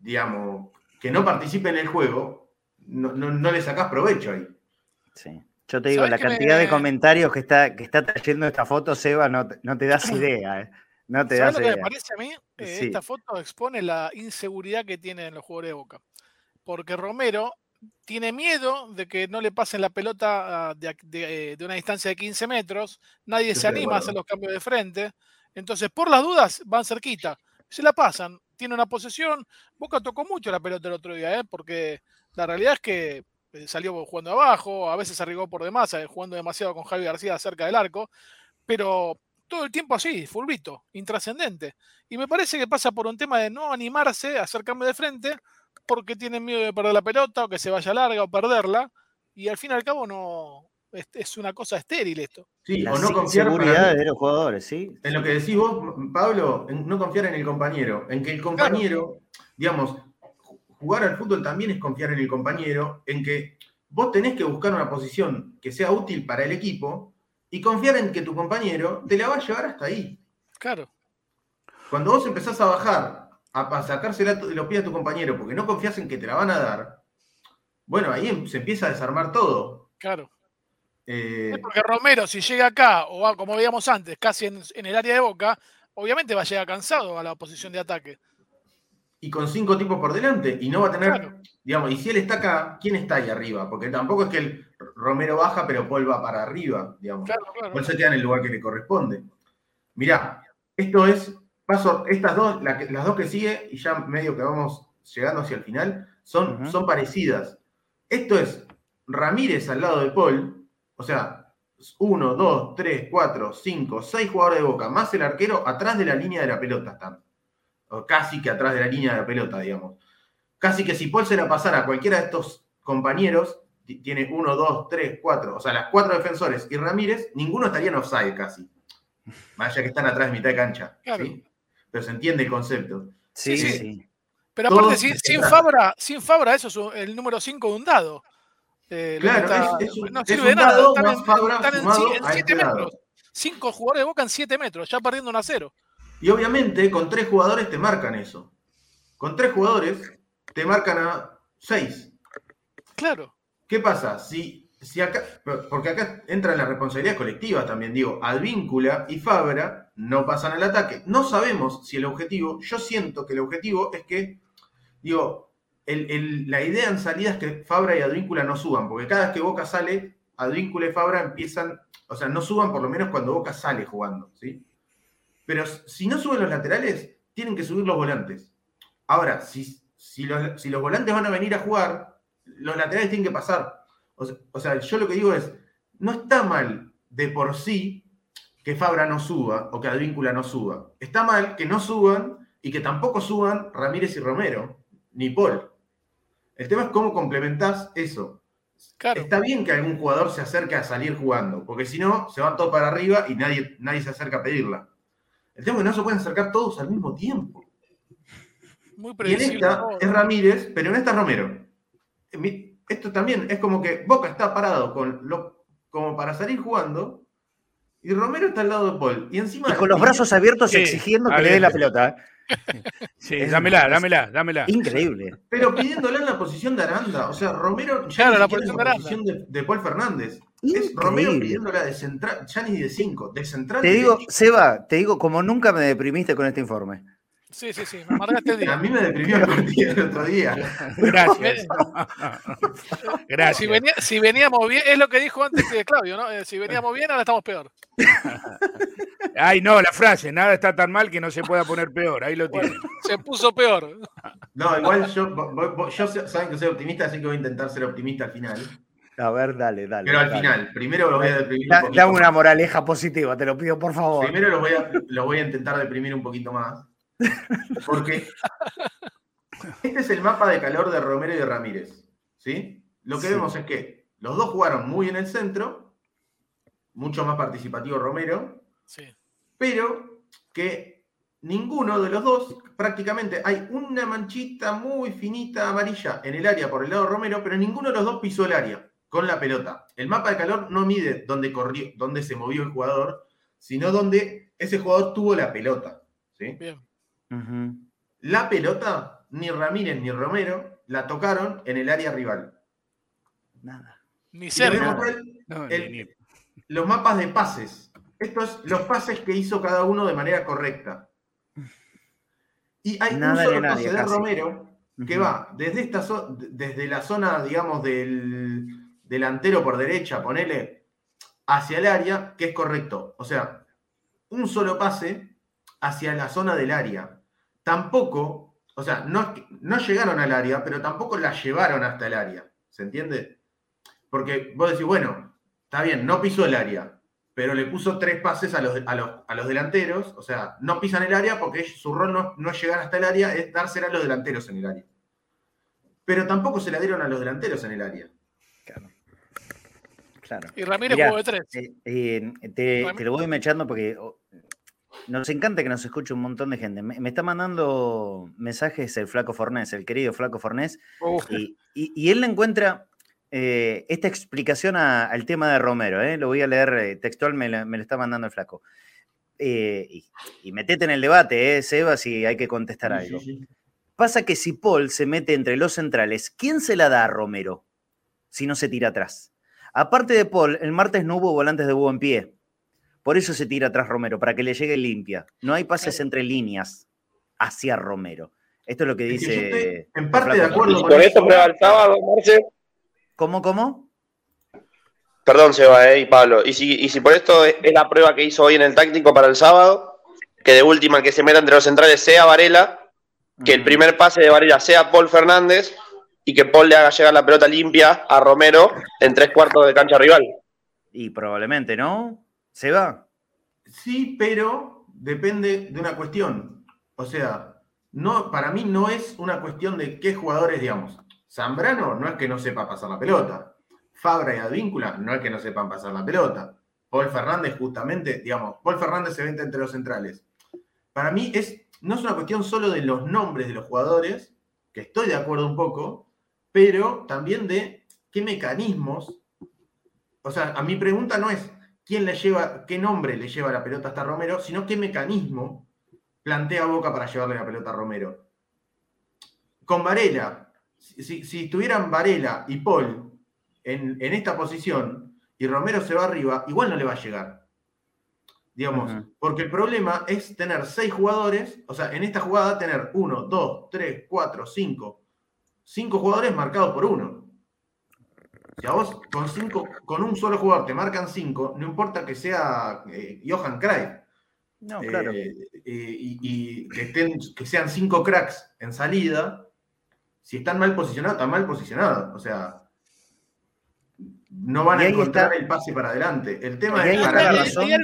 Speaker 5: digamos, que no participe en el juego, no, le sacás provecho ahí.
Speaker 2: Sí. Yo te digo, la cantidad de comentarios que está, que está trayendo esta foto, Seba, no, no te das idea. Eh. No te ¿Sabes
Speaker 4: lo que me parece a mí? Eh, esta foto expone la inseguridad que tienen los jugadores de Boca. Porque Romero tiene miedo de que no le pasen la pelota ah, de, una distancia de 15 metros, nadie se anima a hacer los cambios de frente, entonces por las dudas van cerquita, se la pasan, tiene una posesión, Boca tocó mucho la pelota el otro día, ¿eh? porque la realidad es que eh, salió jugando abajo, a veces arriesgó por demás, jugando demasiado con Javi García cerca del arco, pero todo el tiempo así, fulbito, intrascendente. Y me parece que pasa por un tema de no animarse a hacer cambio de frente porque tienen miedo de perder la pelota o que se vaya larga o perderla. Y al fin y al cabo no es, una cosa estéril esto.
Speaker 5: Sí, o no confiar
Speaker 2: de los jugadores, ¿sí?
Speaker 5: En lo que decís vos, Pablo, no confiar en el compañero, en que el compañero, digamos, jugar al fútbol también es confiar en el compañero, en que vos tenés que buscar una posición que sea útil para el equipo y confiar en que tu compañero te la va a llevar hasta ahí.
Speaker 4: Claro.
Speaker 5: Cuando vos empezás a bajar, a, sacarse los pies a tu compañero porque no confías en que te la van a dar, bueno, ahí em, se empieza a desarmar todo.
Speaker 4: Claro. Eh, porque Romero, si llega acá, o como veíamos antes, casi en, el área de boca, obviamente va a llegar cansado a la posición de ataque.
Speaker 5: Y con cinco tipos por delante, y no va a tener, digamos, y si él está acá, ¿quién está ahí arriba? Porque tampoco es que el Romero baja, pero Paul va para arriba, digamos. Paul se queda en el lugar que le corresponde. Mirá, esto es, paso, estas dos, las dos que sigue, y ya medio que vamos llegando hacia el final, son, son parecidas. Esto es Ramírez al lado de Paul, o sea, uno, dos, tres, cuatro, cinco, seis jugadores de boca, más el arquero atrás de la línea de la pelota están. O casi que atrás de la línea de la pelota, digamos. Casi que si Paul se la pasara a cualquiera de estos compañeros, tiene uno, dos, tres, cuatro, o sea, las cuatro defensores y Ramírez, ninguno estaría en offside casi. Más allá que están atrás de mitad de cancha. Pero se entiende el concepto.
Speaker 2: Sí, sí.
Speaker 4: Pero aparte, sin, Fabra, sin Fabra, eso es el número 5 de un dado.
Speaker 5: Eh, claro, es, un, no sirve de nada. Están, en, Fabra
Speaker 4: en, 7 metros. Cinco jugadores de Boca en 7 metros, ya perdiendo un a 0.
Speaker 5: Y obviamente con tres jugadores te marcan eso. Con tres jugadores te marcan a 6.
Speaker 4: Claro.
Speaker 5: ¿Qué pasa? Si si acá, porque acá entra en la responsabilidad colectiva también, digo, Advíncula y Fabra no pasan al ataque. No sabemos si el objetivo, yo siento que el objetivo es que, digo, la idea en salida es que Fabra y Advíncula no suban, porque cada vez que Boca sale, Advíncula y Fabra empiezan, o sea, no suban por lo menos cuando Boca sale jugando, ¿sí? Pero si no suben los laterales, tienen que subir los volantes. Ahora, si, si, los, si los volantes van a venir a jugar, los laterales tienen que pasar. O sea, yo lo que digo es, no está mal de por sí que Fabra no suba o que Advíncula no suba. Está mal que no suban y que tampoco suban Ramírez y Romero, ni Paul. El tema es cómo complementás eso. Está bien que algún jugador se acerque a salir jugando, porque si no, se van todos para arriba y nadie, nadie se acerca a pedirla. El tema es que no se pueden acercar todos al mismo tiempo. Muy y en esta es Ramírez, pero en esta es Romero esto también es como que Boca está parado con lo, como para salir jugando y Romero está al lado de Paul. Y encima.
Speaker 2: con los brazos abiertos exigiendo que le dé la pelota.
Speaker 3: Sí, dámela, dámela, dámela.
Speaker 2: Increíble.
Speaker 5: Pero pidiéndole en la posición de Aranda. O sea, Romero ya la posición, de, Paul Fernández. Es Romero pidiéndola de central, ya ni de 5, de central.
Speaker 2: Te digo, Seba, te digo, como nunca me deprimiste con este informe.
Speaker 4: Sí, sí, sí, me amargaste el día.
Speaker 5: A mí me deprimió el partido el otro día.
Speaker 3: Gracias. Gracias.
Speaker 4: Si, si, veníamos bien, es lo que dijo antes de Claudio, ¿no? Eh, si veníamos bien, ahora estamos peor.
Speaker 3: Ay, no, la frase, nada está tan mal que no se pueda poner peor, ahí lo tiene.
Speaker 4: se puso peor.
Speaker 5: No, igual yo, yo saben que soy optimista, así que voy a intentar ser optimista al final.
Speaker 2: A ver, dale, dale.
Speaker 5: Pero al final, primero lo voy a deprimir
Speaker 2: un. Dame una moraleja positiva, te lo pido, por favor.
Speaker 5: Primero lo voy a, lo voy a intentar deprimir un poquito más. Porque este es el mapa de calor de Romero y de Ramírez. ¿sí? Lo que vemos es que los dos jugaron muy en el centro, mucho más participativo Romero, pero que ninguno de los dos, prácticamente hay una manchita muy finita amarilla en el área por el lado de Romero, pero ninguno de los dos pisó el área con la pelota. El mapa de calor no mide dónde corrió, dónde se movió el jugador, sino dónde ese jugador tuvo la pelota. ¿sí? Bien. La pelota, ni Ramírez ni Romero la tocaron en el área rival.
Speaker 2: Nada.
Speaker 4: Ni cerca.
Speaker 5: Los mapas de pases. Estos los pases que hizo cada uno de manera correcta. Y hay un solo pase de Romero que va desde, esta desde la zona, digamos, del delantero por derecha, ponele, hacia el área, que es correcto. O sea, un solo pase hacia la zona del área tampoco, o sea, no, no llegaron al área, pero tampoco la llevaron hasta el área. ¿Se entiende? Porque vos decís, bueno, está bien, no pisó el área, pero le puso tres pases a los, a los, delanteros, o sea, no pisan el área porque su rol no, no es llegar hasta el área, es dársela a los delanteros en el área. Pero tampoco se la dieron a los delanteros en el área.
Speaker 2: Claro. Claro.
Speaker 4: Y Ramírez jugó de tres.
Speaker 2: Eh, eh, te, te, lo voy mechando porque nos encanta que nos escuche un montón de gente. Me, está mandando mensajes el Flaco Fornés, el querido Flaco Fornés, y, él le encuentra eh, esta explicación al tema de Romero. Eh. Lo voy a leer eh, textual, me, lo está mandando el Flaco. y, metete en el debate, Seba, si hay que contestar algo. Pasa que si Paul se mete entre los centrales, ¿quién se la da a Romero si no se tira atrás? Aparte de Paul, el martes no hubo volantes de buen pie. Por eso se tira atrás Romero, para que le llegue limpia. No hay pases entre líneas hacia Romero. Esto es lo que dice.
Speaker 5: en parte de acuerdo.
Speaker 6: con esto prueba el sábado, Marce.
Speaker 2: ¿Cómo, cómo?
Speaker 6: Perdón, Seba eh, y Pablo. Y si, y si por esto es la prueba que hizo hoy en el táctico para el sábado, que de última que se meta entre los centrales sea Varela, que el primer pase de Varela sea Paul Fernández y que Paul le haga llegar la pelota limpia a Romero en tres cuartos de cancha rival.
Speaker 2: Y probablemente, ¿no? ¿Se va?
Speaker 5: Sí, pero depende de una cuestión. O sea, no, para mí no es una cuestión de qué jugadores, digamos. Zambrano no es que no sepa pasar la pelota. Fabra y Advíncula no es que no sepan pasar la pelota. Paul Fernández, justamente, digamos, Paul Fernández se vende entre los centrales. Para mí es, no es una cuestión solo de los nombres de los jugadores, que estoy de acuerdo un poco, pero también de qué mecanismos. O sea, a mi pregunta no es quién le lleva, qué nombre le lleva la pelota hasta Romero, sino qué mecanismo plantea Boca para llevarle la pelota a Romero. Con Varela, si, estuvieran Varela y Paul en, esta posición y Romero se va arriba, igual no le va a llegar. Digamos, porque el problema es tener seis jugadores, o sea, en esta jugada tener uno, dos, tres, cuatro, cinco, cinco jugadores marcados por uno. Si a vos con, cinco, con un solo jugador te marcan cinco, no importa que sea eh, Johan Cruyff. No, claro. Eh, y, que, estén, que sean cinco cracks en salida, si están mal posicionados, están mal posicionados. O sea, no van a encontrar el pase para adelante. El tema es que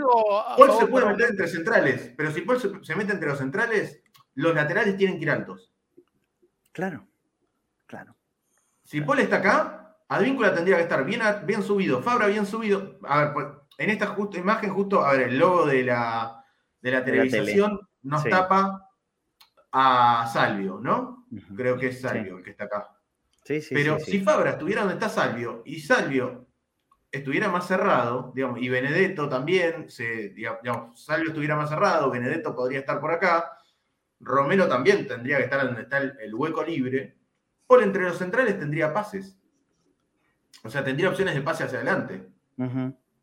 Speaker 5: Paul se puede meter entre centrales, pero si Paul se, mete entre los centrales, los laterales tienen que ir altos.
Speaker 2: Claro, claro.
Speaker 5: Si Paul está acá, Advíncula tendría que estar bien, bien subido, Fabra bien subido. A ver, pues, en esta imagen justo, a ver, el logo de la, de la televisación nos tapa a Salvio, ¿no? Creo que es Salvio el que está acá. Pero si Fabra estuviera donde está Salvio y Salvio estuviera más cerrado, digamos, y Benedetto también, se, digamos, Salvio estuviera más cerrado, Benedetto podría estar por acá, Romero también tendría que estar donde está el, hueco libre, Paul entre los centrales tendría pases. O sea, tendría opciones de pase hacia adelante.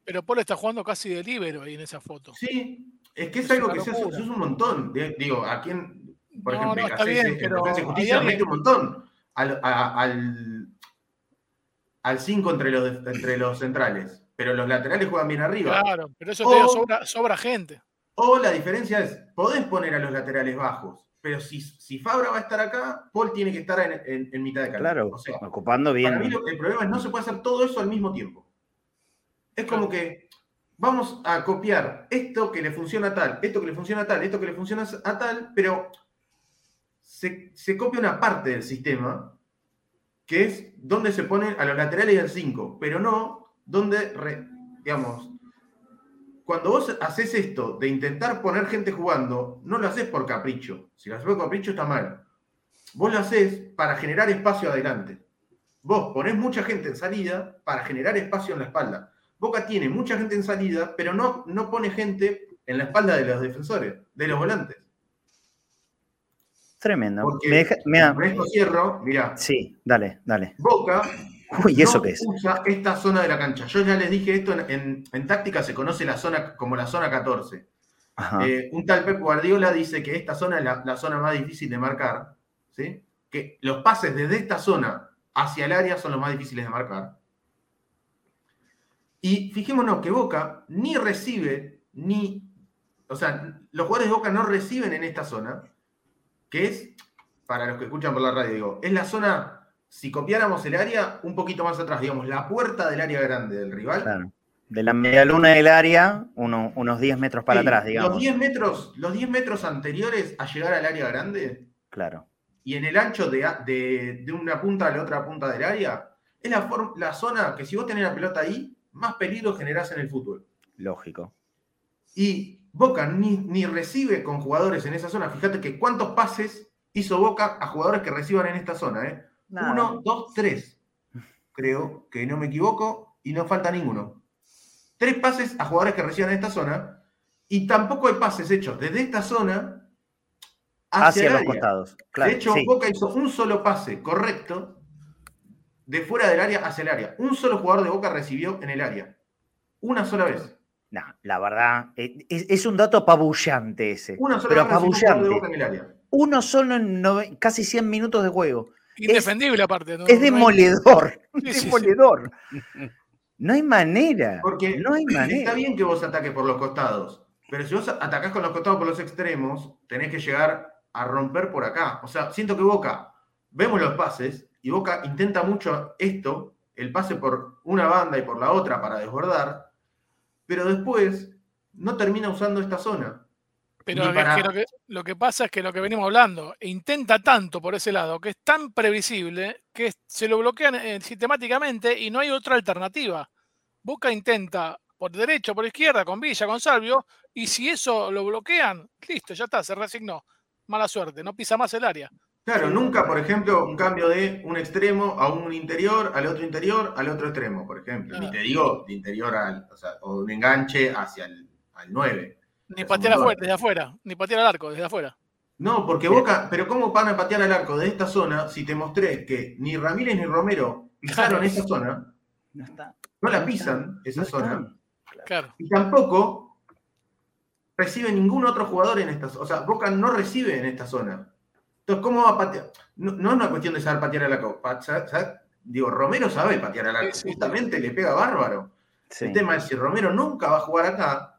Speaker 4: Pero Paul está jugando casi de libero ahí en esa foto.
Speaker 5: Sí, es que es, algo que se hace, un montón. Digo, aquí en, por ejemplo, no, está bien, pero Justicia mete un montón al, al 5 entre los, entre los centrales, pero los laterales juegan bien arriba.
Speaker 4: Claro, pero eso te sobra, gente.
Speaker 5: O la diferencia es, podés poner a los laterales bajos, pero si, si Fabra va a estar acá, Paul tiene que estar en, mitad de cancha.
Speaker 2: Claro, ocupando bien.
Speaker 5: Para mí el problema es no se puede hacer todo eso al mismo tiempo. Es como que vamos a copiar esto que le funciona a tal, esto que le funciona a tal, esto que le funciona a tal, pero se, copia una parte del sistema, que es donde se ponen a los laterales del 5, pero no donde, digamos, cuando vos haces esto de intentar poner gente jugando, no lo haces por capricho. Si lo haces por capricho está mal. Vos lo haces para generar espacio adelante. Vos ponés mucha gente en salida para generar espacio en la espalda. Boca tiene mucha gente en salida, pero no, no pone gente en la espalda de los defensores, de los volantes.
Speaker 2: Tremendo.
Speaker 5: me con esto cierro, mira.
Speaker 2: Sí, dale, dale.
Speaker 5: Boca
Speaker 2: Uy, ¿eso qué es?
Speaker 5: usa esta zona de la cancha. Yo ya les dije esto, en, táctica se conoce la zona como la zona 14. Eh, un tal Pep Guardiola dice que esta zona es la, zona más difícil de marcar, ¿sí? que los pases desde esta zona hacia el área son los más difíciles de marcar. Y fijémonos que Boca ni recibe, ni, o sea, los jugadores de Boca no reciben en esta zona, que es, para los que escuchan por la radio, digo, es la zona, si copiáramos el área, un poquito más atrás, digamos, la puerta del área grande del rival. Claro.
Speaker 2: De la media luna del área, unos 10 metros para atrás, digamos.
Speaker 5: Los 10 metros, los 10 metros anteriores a llegar al área grande.
Speaker 2: Claro.
Speaker 5: Y en el ancho de, de, una punta a la otra punta del área, es la, la zona que si vos tenés la pelota ahí, más peligro generás en el fútbol.
Speaker 2: Lógico.
Speaker 5: Y Boca ni, recibe con jugadores en esa zona. Fíjate que cuántos pases hizo Boca a jugadores que reciban en esta zona. ¿eh? Uno, dos, tres. Creo que no me equivoco y no falta ninguno. Tres pases a jugadores que reciban en esta zona y tampoco hay pases hechos desde esta zona hacia, los costados. de hecho, Boca hizo un solo pase correcto de fuera del área hacia el área. Un solo jugador de Boca recibió en el área. Una sola vez.
Speaker 2: No, la verdad, eh, es, un dato apabullante ese.
Speaker 5: Una sola pero apabullante.
Speaker 2: Uno solo en casi 100 minutos de juego.
Speaker 4: Indefendible aparte.
Speaker 2: es demoledor. demoledor. No hay manera.
Speaker 5: Porque
Speaker 2: no hay manera.
Speaker 5: está bien que vos ataques por los costados, pero si vos atacás con los costados por los extremos, tenés que llegar a romper por acá. O sea, siento que Boca, vemos los pases, y Boca intenta mucho esto, el pase por una banda y por la otra para desbordar, pero después no termina usando esta zona.
Speaker 4: Pero lo, que, pasa es que lo que venimos hablando, intenta tanto por ese lado, que es tan previsible, que se lo bloquean eh, sistemáticamente y no hay otra alternativa. Boca intenta por derecha, o por izquierda, con Villa, con Salvio, y si eso lo bloquean, listo, ya está, se resignó. Mala suerte, no pisa más el área.
Speaker 5: Claro, nunca, por ejemplo, un cambio de un extremo a un interior, al otro interior, al otro extremo, por ejemplo. Ni te digo de interior al, o, sea, o un enganche hacia el al 9.
Speaker 4: Ni patear afuera, desde afuera, ni patear al arco, desde afuera.
Speaker 5: No, porque Boca, pero ¿cómo van a patear al arco de esta zona si te mostré que ni Ramírez ni Romero pisaron esa zona? No, está. no la pisan esa zona. Claro. Y tampoco recibe ningún otro jugador en esta zona. O sea, Boca no recibe en esta zona. Entonces, ¿cómo va a patear? No, es una cuestión de saber patear a la copa. Digo, Romero sabe patear a la copa. Justamente le pega bárbaro. El tema es si Romero nunca va a jugar acá,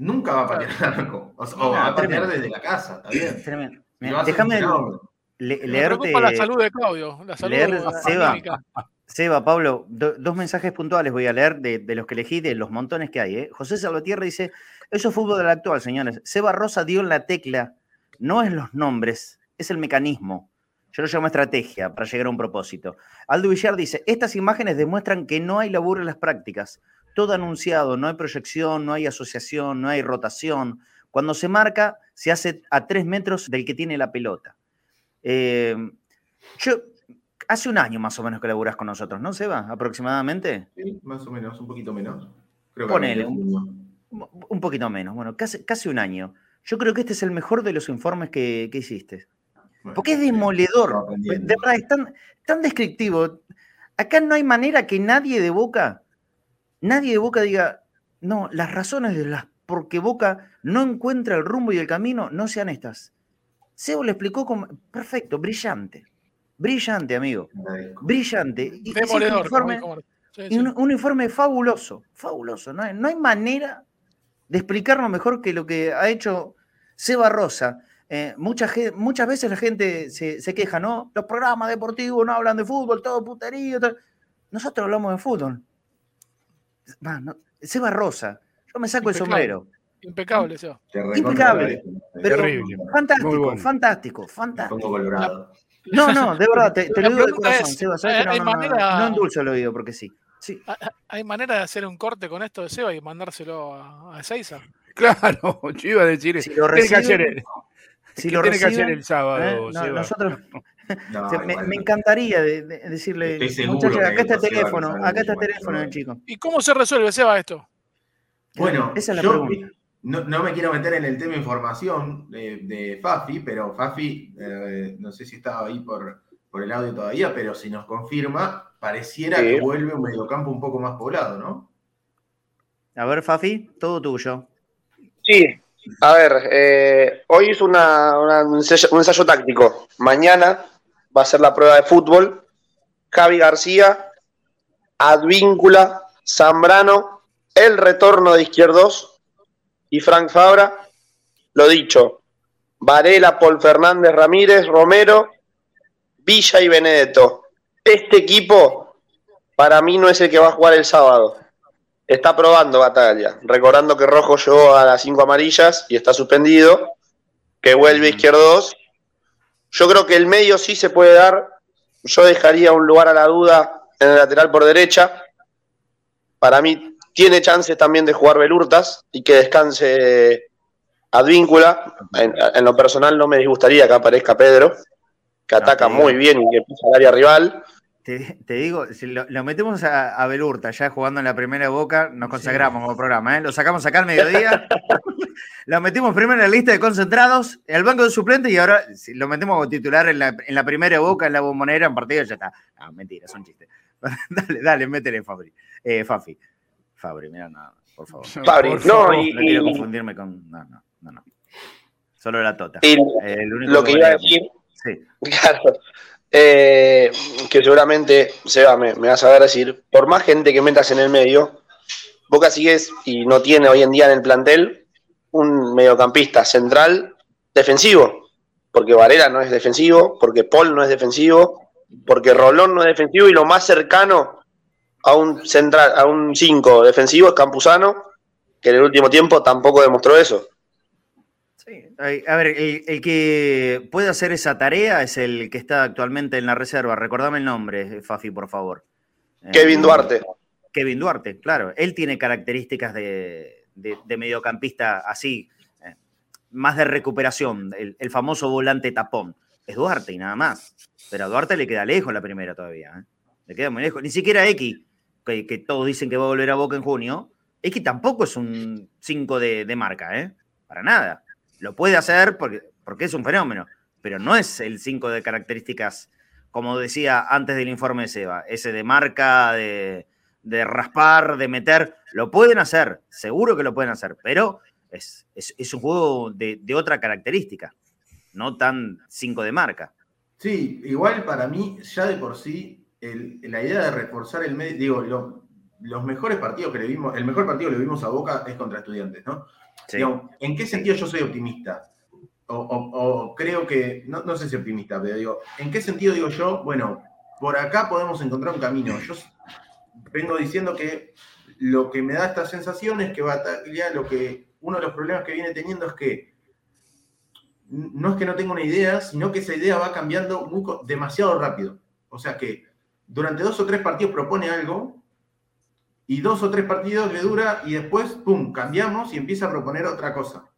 Speaker 5: nunca va a patear al arco. O, va a patear desde la casa, está bien.
Speaker 2: Déjame leerte.
Speaker 4: la salud de Claudio, la salud leer,
Speaker 2: Seba, Seba, Pablo, dos mensajes puntuales voy a leer de, los que elegí, de los montones que hay. ¿eh? José Salvatierra dice: Eso es fútbol del actual, señores. Seba Rosa dio en la tecla, no es los nombres, es el mecanismo. Yo lo llamo estrategia para llegar a un propósito. Aldo Villar dice: Estas imágenes demuestran que no hay laburo en las prácticas. Todo anunciado, no hay proyección, no hay asociación, no hay rotación. Cuando se marca, se hace a tres metros del que tiene la pelota. Eh, yo, hace un año más o menos que laburás con nosotros, ¿no, Seba? Aproximadamente.
Speaker 5: Sí, más o menos, un poquito menos.
Speaker 2: Ponele, un, poquito menos, bueno, casi, casi un año. Yo creo que este es el mejor de los informes que, hiciste. Porque es demoledor. De verdad, es tan, tan descriptivo. Acá no hay manera que nadie de Boca, nadie de Boca diga, no, las razones de las porque Boca no encuentra el rumbo y el camino no sean estas. Sebo le explicó como, perfecto, brillante. Brillante, amigo. Brillante. un, informe, fabuloso, fabuloso. No hay, manera de explicarlo mejor que lo que ha hecho Seba Rosa. Eh, muchas, muchas veces la gente se, queja, ¿no? Los programas deportivos no hablan de fútbol, todo puterío. Nosotros hablamos de fútbol. Seba Rosa, yo me saco el sombrero.
Speaker 4: Impecable, eso.
Speaker 2: Impecable. Terrible. Fantástico, fantástico, fantástico. No, no, de verdad, te, lo digo de corazón, Seba. no, manera... no, endulzo el oído porque sí. sí.
Speaker 4: ¿Hay manera de hacer un corte con esto de Seba y mandárselo a, a Ezeiza?
Speaker 3: Claro, yo iba a decir, si lo tiene que hacer el,
Speaker 2: si lo tiene que hacer el sábado. ¿eh? No, nosotros, me, encantaría decirle, muchachos, acá está el teléfono, acá está el teléfono del chico.
Speaker 4: ¿Y cómo se resuelve, Seba, esto?
Speaker 5: Bueno, Esa es la yo no, me quiero meter en el tema información de, Fafi, pero Fafi, eh, no sé si estaba ahí por, por el audio todavía, pero si nos confirma, pareciera que vuelve un mediocampo un poco más poblado, ¿no?
Speaker 2: A ver, Fafi, todo tuyo.
Speaker 6: Sí, a ver, eh, hoy es una, un, ensayo, táctico. Mañana va a ser la prueba de fútbol. Javi García, Advíncula, Zambrano, el retorno de izquierdos y Frank Fabra. Lo dicho, Varela, Paul Fernández, Ramírez, Romero, Villa y Benedetto. Este equipo para mí no es el que va a jugar el sábado. Está probando batalla, recordando que Rojo llegó a las cinco amarillas y está suspendido, que vuelve izquierdos. Yo creo que el medio sí se puede dar. Yo dejaría un lugar a la duda en el lateral por derecha. Para mí tiene chances también de jugar Belurtas y que descanse Advíncula. En, lo personal no me disgustaría que aparezca Pedro, que ataca muy bien y que pisa al área rival.
Speaker 2: Te, digo, si lo, metemos a, Belurta ya jugando en la primera boca, nos consagramos como programa. ¿eh? Lo sacamos acá al mediodía, lo metimos primero en la lista de concentrados, el banco de suplentes y ahora si lo metemos como titular en la, primera boca, en la bombonera, en partido, ya está. Ah, mentira, son chistes. dale, dale, métele, Fabri. Eh, Fafi. Fabri, mira, nada, por favor.
Speaker 6: Fabri, no, y,
Speaker 2: no quiero confundirme con. No, no, no. no. Solo la tota.
Speaker 6: lo que, iba a decir. Sí. Claro. Eh, que seguramente, Seba, me, me vas a ver decir, por más gente que metas en el medio, Boca sigues y no tiene hoy en día en el plantel un mediocampista central defensivo, porque Varela no es defensivo, porque Paul no es defensivo, porque Rolón no es defensivo y lo más cercano a un central, a un 5 defensivo es Campuzano, que en el último tiempo tampoco demostró eso.
Speaker 2: A ver, el, que puede hacer esa tarea es el que está actualmente en la reserva. Recordame el nombre, Fafi, por favor.
Speaker 6: Kevin eh, Duarte.
Speaker 2: Kevin Duarte, claro. Él tiene características de, mediocampista así, eh, más de recuperación, el, el, famoso volante tapón. Es Duarte y nada más. Pero a Duarte le queda lejos la primera todavía. ¿eh? Le queda muy lejos. Ni siquiera X, que, todos dicen que va a volver a Boca en junio, que tampoco es un 5 de, marca, ¿eh? Para nada. Lo puede hacer porque, porque es un fenómeno, pero no es el 5 de características como decía antes del informe de Seba, ese de marca, de, raspar, de meter, lo pueden hacer, seguro que lo pueden hacer, pero es, un juego de, otra característica, no tan 5 de marca.
Speaker 5: Sí, igual para mí, ya de por sí, la idea de reforzar el medio, digo, los mejores partidos que le vimos, el mejor partido que le vimos a Boca es contra estudiantes, ¿no? ¿En qué sentido yo soy optimista? O, creo que, no, sé si optimista, pero digo, ¿en qué sentido digo yo? Bueno, por acá podemos encontrar un camino. Yo vengo diciendo que lo que me da esta sensación es que Bataglia, lo que, uno de los problemas que viene teniendo es que no es que no tenga una idea, sino que esa idea va cambiando demasiado rápido. O sea que durante dos o tres partidos propone algo y dos o tres partidos le dura y después, ¡pum!, cambiamos y empieza a proponer otra cosa.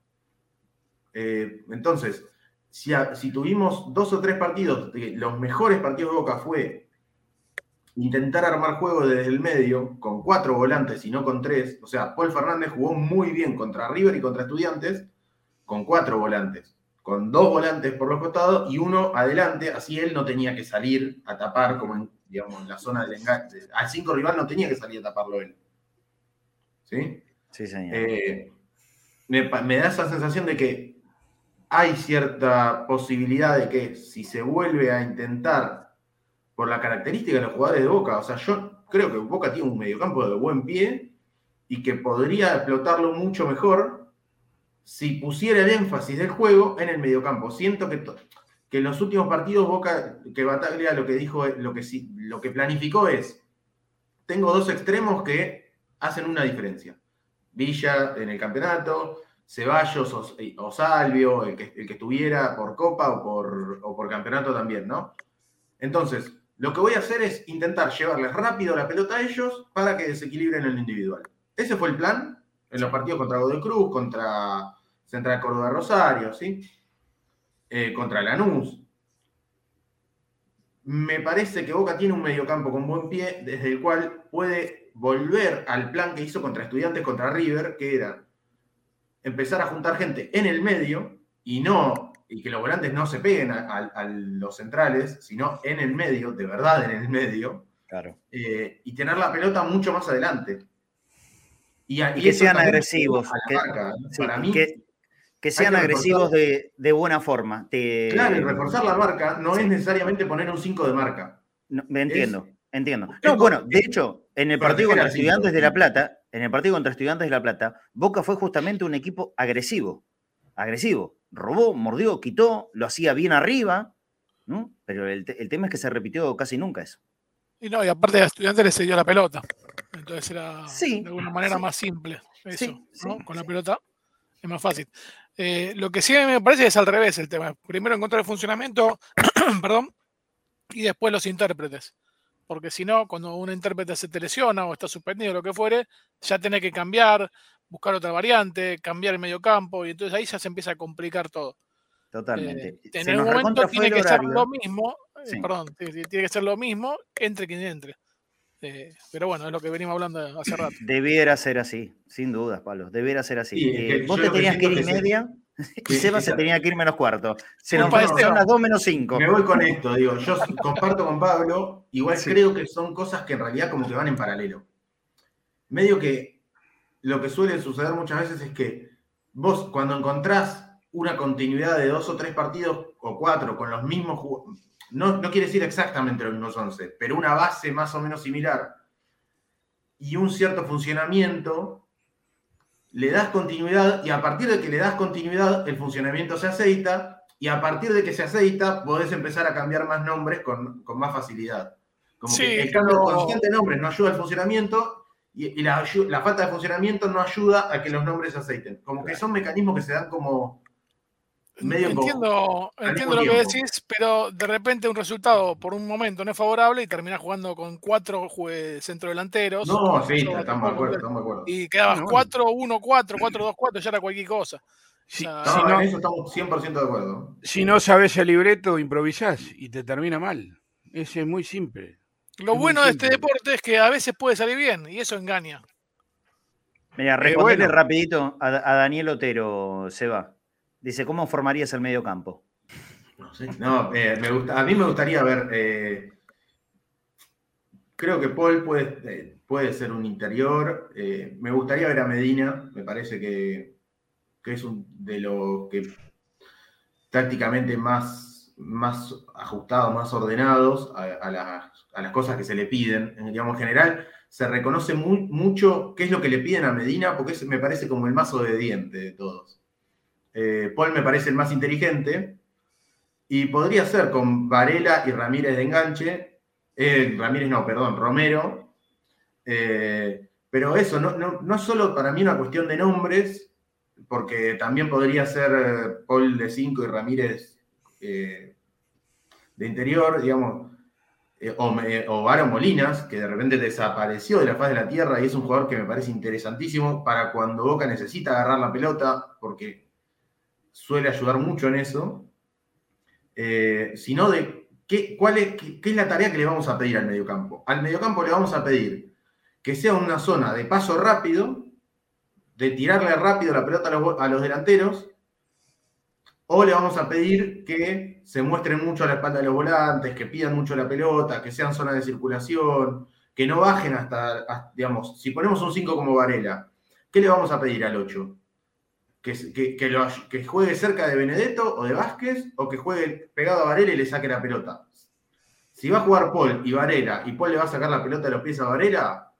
Speaker 5: Eh, entonces, si, si, tuvimos dos o tres partidos, los mejores partidos de Boca fue intentar armar juego desde el medio con cuatro volantes y no con tres, o sea, Paul Fernández jugó muy bien contra River y contra Estudiantes con cuatro volantes, con dos volantes por los costados y uno adelante, así él no tenía que salir a tapar como en digamos, en la zona del enganche. Al 5 rival no tenía que salir a taparlo él. ¿Sí?
Speaker 2: Sí, señor.
Speaker 5: Eh, me, da esa sensación de que hay cierta posibilidad de que si se vuelve a intentar, por la característica de los jugadores de Boca, o sea, yo creo que Boca tiene un mediocampo de buen pie y que podría explotarlo mucho mejor si pusiera el énfasis del juego en el mediocampo. Siento que que en los últimos partidos Boca, que Bataglia lo que dijo, lo que, lo que planificó es, tengo dos extremos que hacen una diferencia. Villa en el campeonato, Ceballos o, Salvio, el que, el que, estuviera por Copa o por, o por campeonato también, ¿no? Entonces, lo que voy a hacer es intentar llevarles rápido la pelota a ellos para que desequilibren en lo individual. Ese fue el plan en los partidos contra Godoy Cruz, contra Central Córdoba Rosario, ¿sí? Eh, contra Lanús. Me parece que Boca tiene un mediocampo con buen pie, desde el cual puede volver al plan que hizo contra Estudiantes contra River, que era empezar a juntar gente en el medio y no y que los volantes no se peguen a, los centrales, sino en el medio, de verdad en el medio,
Speaker 2: claro.
Speaker 5: Eh, y tener la pelota mucho más adelante.
Speaker 2: Y, que sean agresivos. para mí, que sean agresivos de, buena forma.
Speaker 5: Claro, y reforzar la marca no es necesariamente poner un 5 de marca.
Speaker 2: me entiendo, entiendo. No, bueno, de hecho, en el partido contra Estudiantes de La Plata, en el partido contra Estudiantes de La Plata, Boca fue justamente un equipo agresivo. Agresivo. Robó, mordió, quitó, lo hacía bien arriba, ¿no? Pero el, tema es que se repitió casi nunca eso.
Speaker 4: Y no, y aparte de Estudiantes le cedió la pelota. Entonces era de alguna manera más simple eso, ¿no? Con la pelota es más fácil. Eh, lo que sí me parece es al revés el tema. Primero encontrar el funcionamiento, perdón, y después los intérpretes. Porque si no, cuando un intérprete se te lesiona o está suspendido, lo que fuere, ya tiene que cambiar, buscar otra variante, cambiar el medio campo, y entonces ahí ya se empieza a complicar todo.
Speaker 2: Totalmente.
Speaker 4: Eh, en un momento tiene que ser lo mismo, eh, perdón, tiene que ser lo mismo entre quien entre. Eh, pero bueno, es lo que venimos hablando hace rato.
Speaker 2: Debiera ser así, sin dudas, Pablo. Debiera ser así. Eh, vos te tenías que ir y media y Seba se tenía que ir menos cuarto. Se nos son las 2 menos 5.
Speaker 5: Me voy con esto, digo, yo comparto con Pablo, igual creo que son cosas que en realidad como que van en paralelo. Medio que lo que suele suceder muchas veces es que vos cuando encontrás una continuidad de dos o tres partidos o cuatro con los mismos no, quiere decir exactamente los mismos 11, pero una base más o menos similar y un cierto funcionamiento, le das continuidad y a partir de que le das continuidad, el funcionamiento se aceita y a partir de que se aceita, podés empezar a cambiar más nombres con, más facilidad. Como que el cambio constante de nombres no ayuda al funcionamiento y, la, falta de funcionamiento no ayuda a que los nombres se aceiten. Como que son mecanismos que se dan como
Speaker 4: entiendo, entiendo lo que decís, pero de repente un resultado por un momento no es favorable y terminas jugando con cuatro centrodelanteros.
Speaker 5: No, sí, estamos de acuerdo, estamos de acuerdo.
Speaker 4: Y quedabas 4-1-4, 4-2-4, ya era cualquier cosa.
Speaker 5: Si, no, en eso estamos 100% de acuerdo.
Speaker 3: Si no sabes el libreto, improvisás y te termina mal. Ese es muy simple.
Speaker 4: Lo bueno de este deporte es que a veces puede salir bien y eso engaña.
Speaker 2: Mira, respondele rapidito a, a Daniel Otero, se va. Dice, ¿cómo formarías el medio campo?
Speaker 5: No sé, no, eh, a mí me gustaría ver. Eh, creo que Paul puede, eh, puede ser un interior. me gustaría ver a Medina, me parece que, es un de los que tácticamente más, más ajustados, más ordenados a, las, cosas que se le piden. Digamos, en general, se reconoce mucho qué es lo que le piden a Medina, porque me parece como el más obediente de todos. Paul me parece el más inteligente, y podría ser con Varela y Ramírez de enganche. Eh, Ramírez no, perdón, Romero. Eh, pero eso, no, no, solo para mí una cuestión de nombres, porque también podría ser eh, Paul de 5 y Ramírez de interior, digamos, o, o Molinas, que de repente desapareció de la faz de la tierra y es un jugador que me parece interesantísimo para cuando Boca necesita agarrar la pelota, porque suele ayudar mucho en eso. Eh, sino de qué, cuál es, qué, es la tarea que le vamos a pedir al mediocampo. Al mediocampo le vamos a pedir que sea una zona de paso rápido, de tirarle rápido la pelota a los, delanteros, o le vamos a pedir que se muestren mucho a la espalda de los volantes, que pidan mucho la pelota, que sean zonas de circulación, que no bajen hasta, digamos, si ponemos un 5 como Varela, ¿qué le vamos a pedir al 8? Que, juegue cerca de Benedetto o de Vázquez o que juegue pegado a Varela y le saque la pelota. Si va a jugar Paul y Varela y Paul le va a sacar la pelota de los pies a Varela,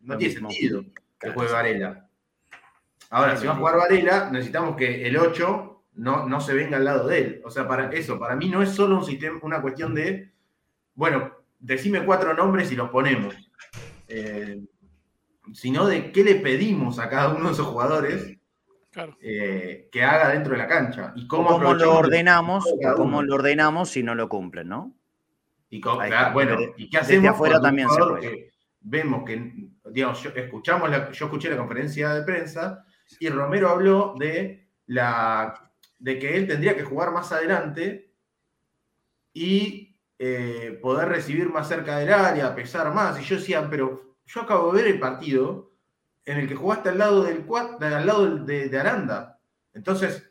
Speaker 5: no, tiene sentido que juegue Varela. Ahora, si va a jugar Varela, necesitamos que el 8 no, no se venga al lado de él. O sea, para eso, para mí no es solo un sistema, una cuestión de, bueno, decime cuatro nombres y los ponemos. Eh, sino de qué le pedimos a cada uno de esos jugadores eh, que haga dentro de la cancha.
Speaker 2: Y cómo, lo ordenamos, cómo lo ordenamos si no lo cumplen, ¿no?
Speaker 5: Y bueno, ¿y qué hacemos?
Speaker 2: afuera también se puede.
Speaker 5: Vemos que, digamos, yo, escuchamos yo escuché la conferencia de prensa y Romero habló de, la, de que él tendría que jugar más adelante y eh, poder recibir más cerca del área, pesar más. Y yo decía, pero yo acabo de ver el partido en el que jugaste al lado del al lado de, Aranda. Entonces,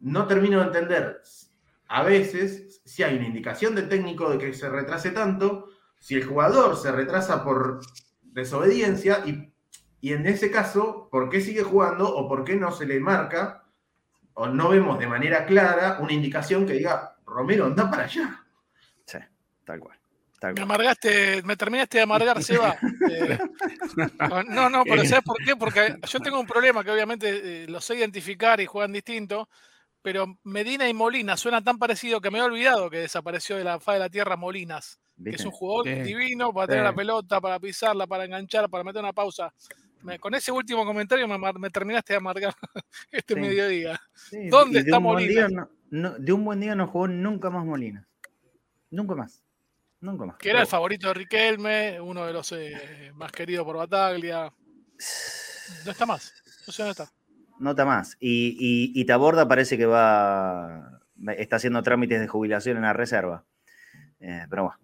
Speaker 5: no termino de entender a veces si hay una indicación del técnico de que se retrase tanto, si el jugador se retrasa por desobediencia y, y en ese caso, ¿por qué sigue jugando o por qué no se le marca o no vemos de manera clara una indicación que diga, Romero, anda para allá?
Speaker 2: Sí, tal cual.
Speaker 4: Me amargaste, me terminaste de amargar, Seba. Eh, no, no, pero ¿sabes por qué? Porque yo tengo un problema que obviamente eh, lo sé identificar y juegan distinto, pero Medina y Molina suena tan parecido que me he olvidado que desapareció de la faz de la tierra Molinas, que es un jugador divino para tener la pelota, para pisarla, para enganchar, para meter una pausa. con ese último comentario me, terminaste de amargar este mediodía. ¿Dónde está Molina?
Speaker 2: de un buen día no jugó nunca más Molina. Nunca más. Nunca más.
Speaker 4: Que era el favorito de Riquelme, uno de los eh, más queridos por Bataglia. No está más. No sé dónde está.
Speaker 2: No está más. Y, y, Taborda parece que va. Está haciendo trámites de jubilación en la reserva. Eh, pero bueno.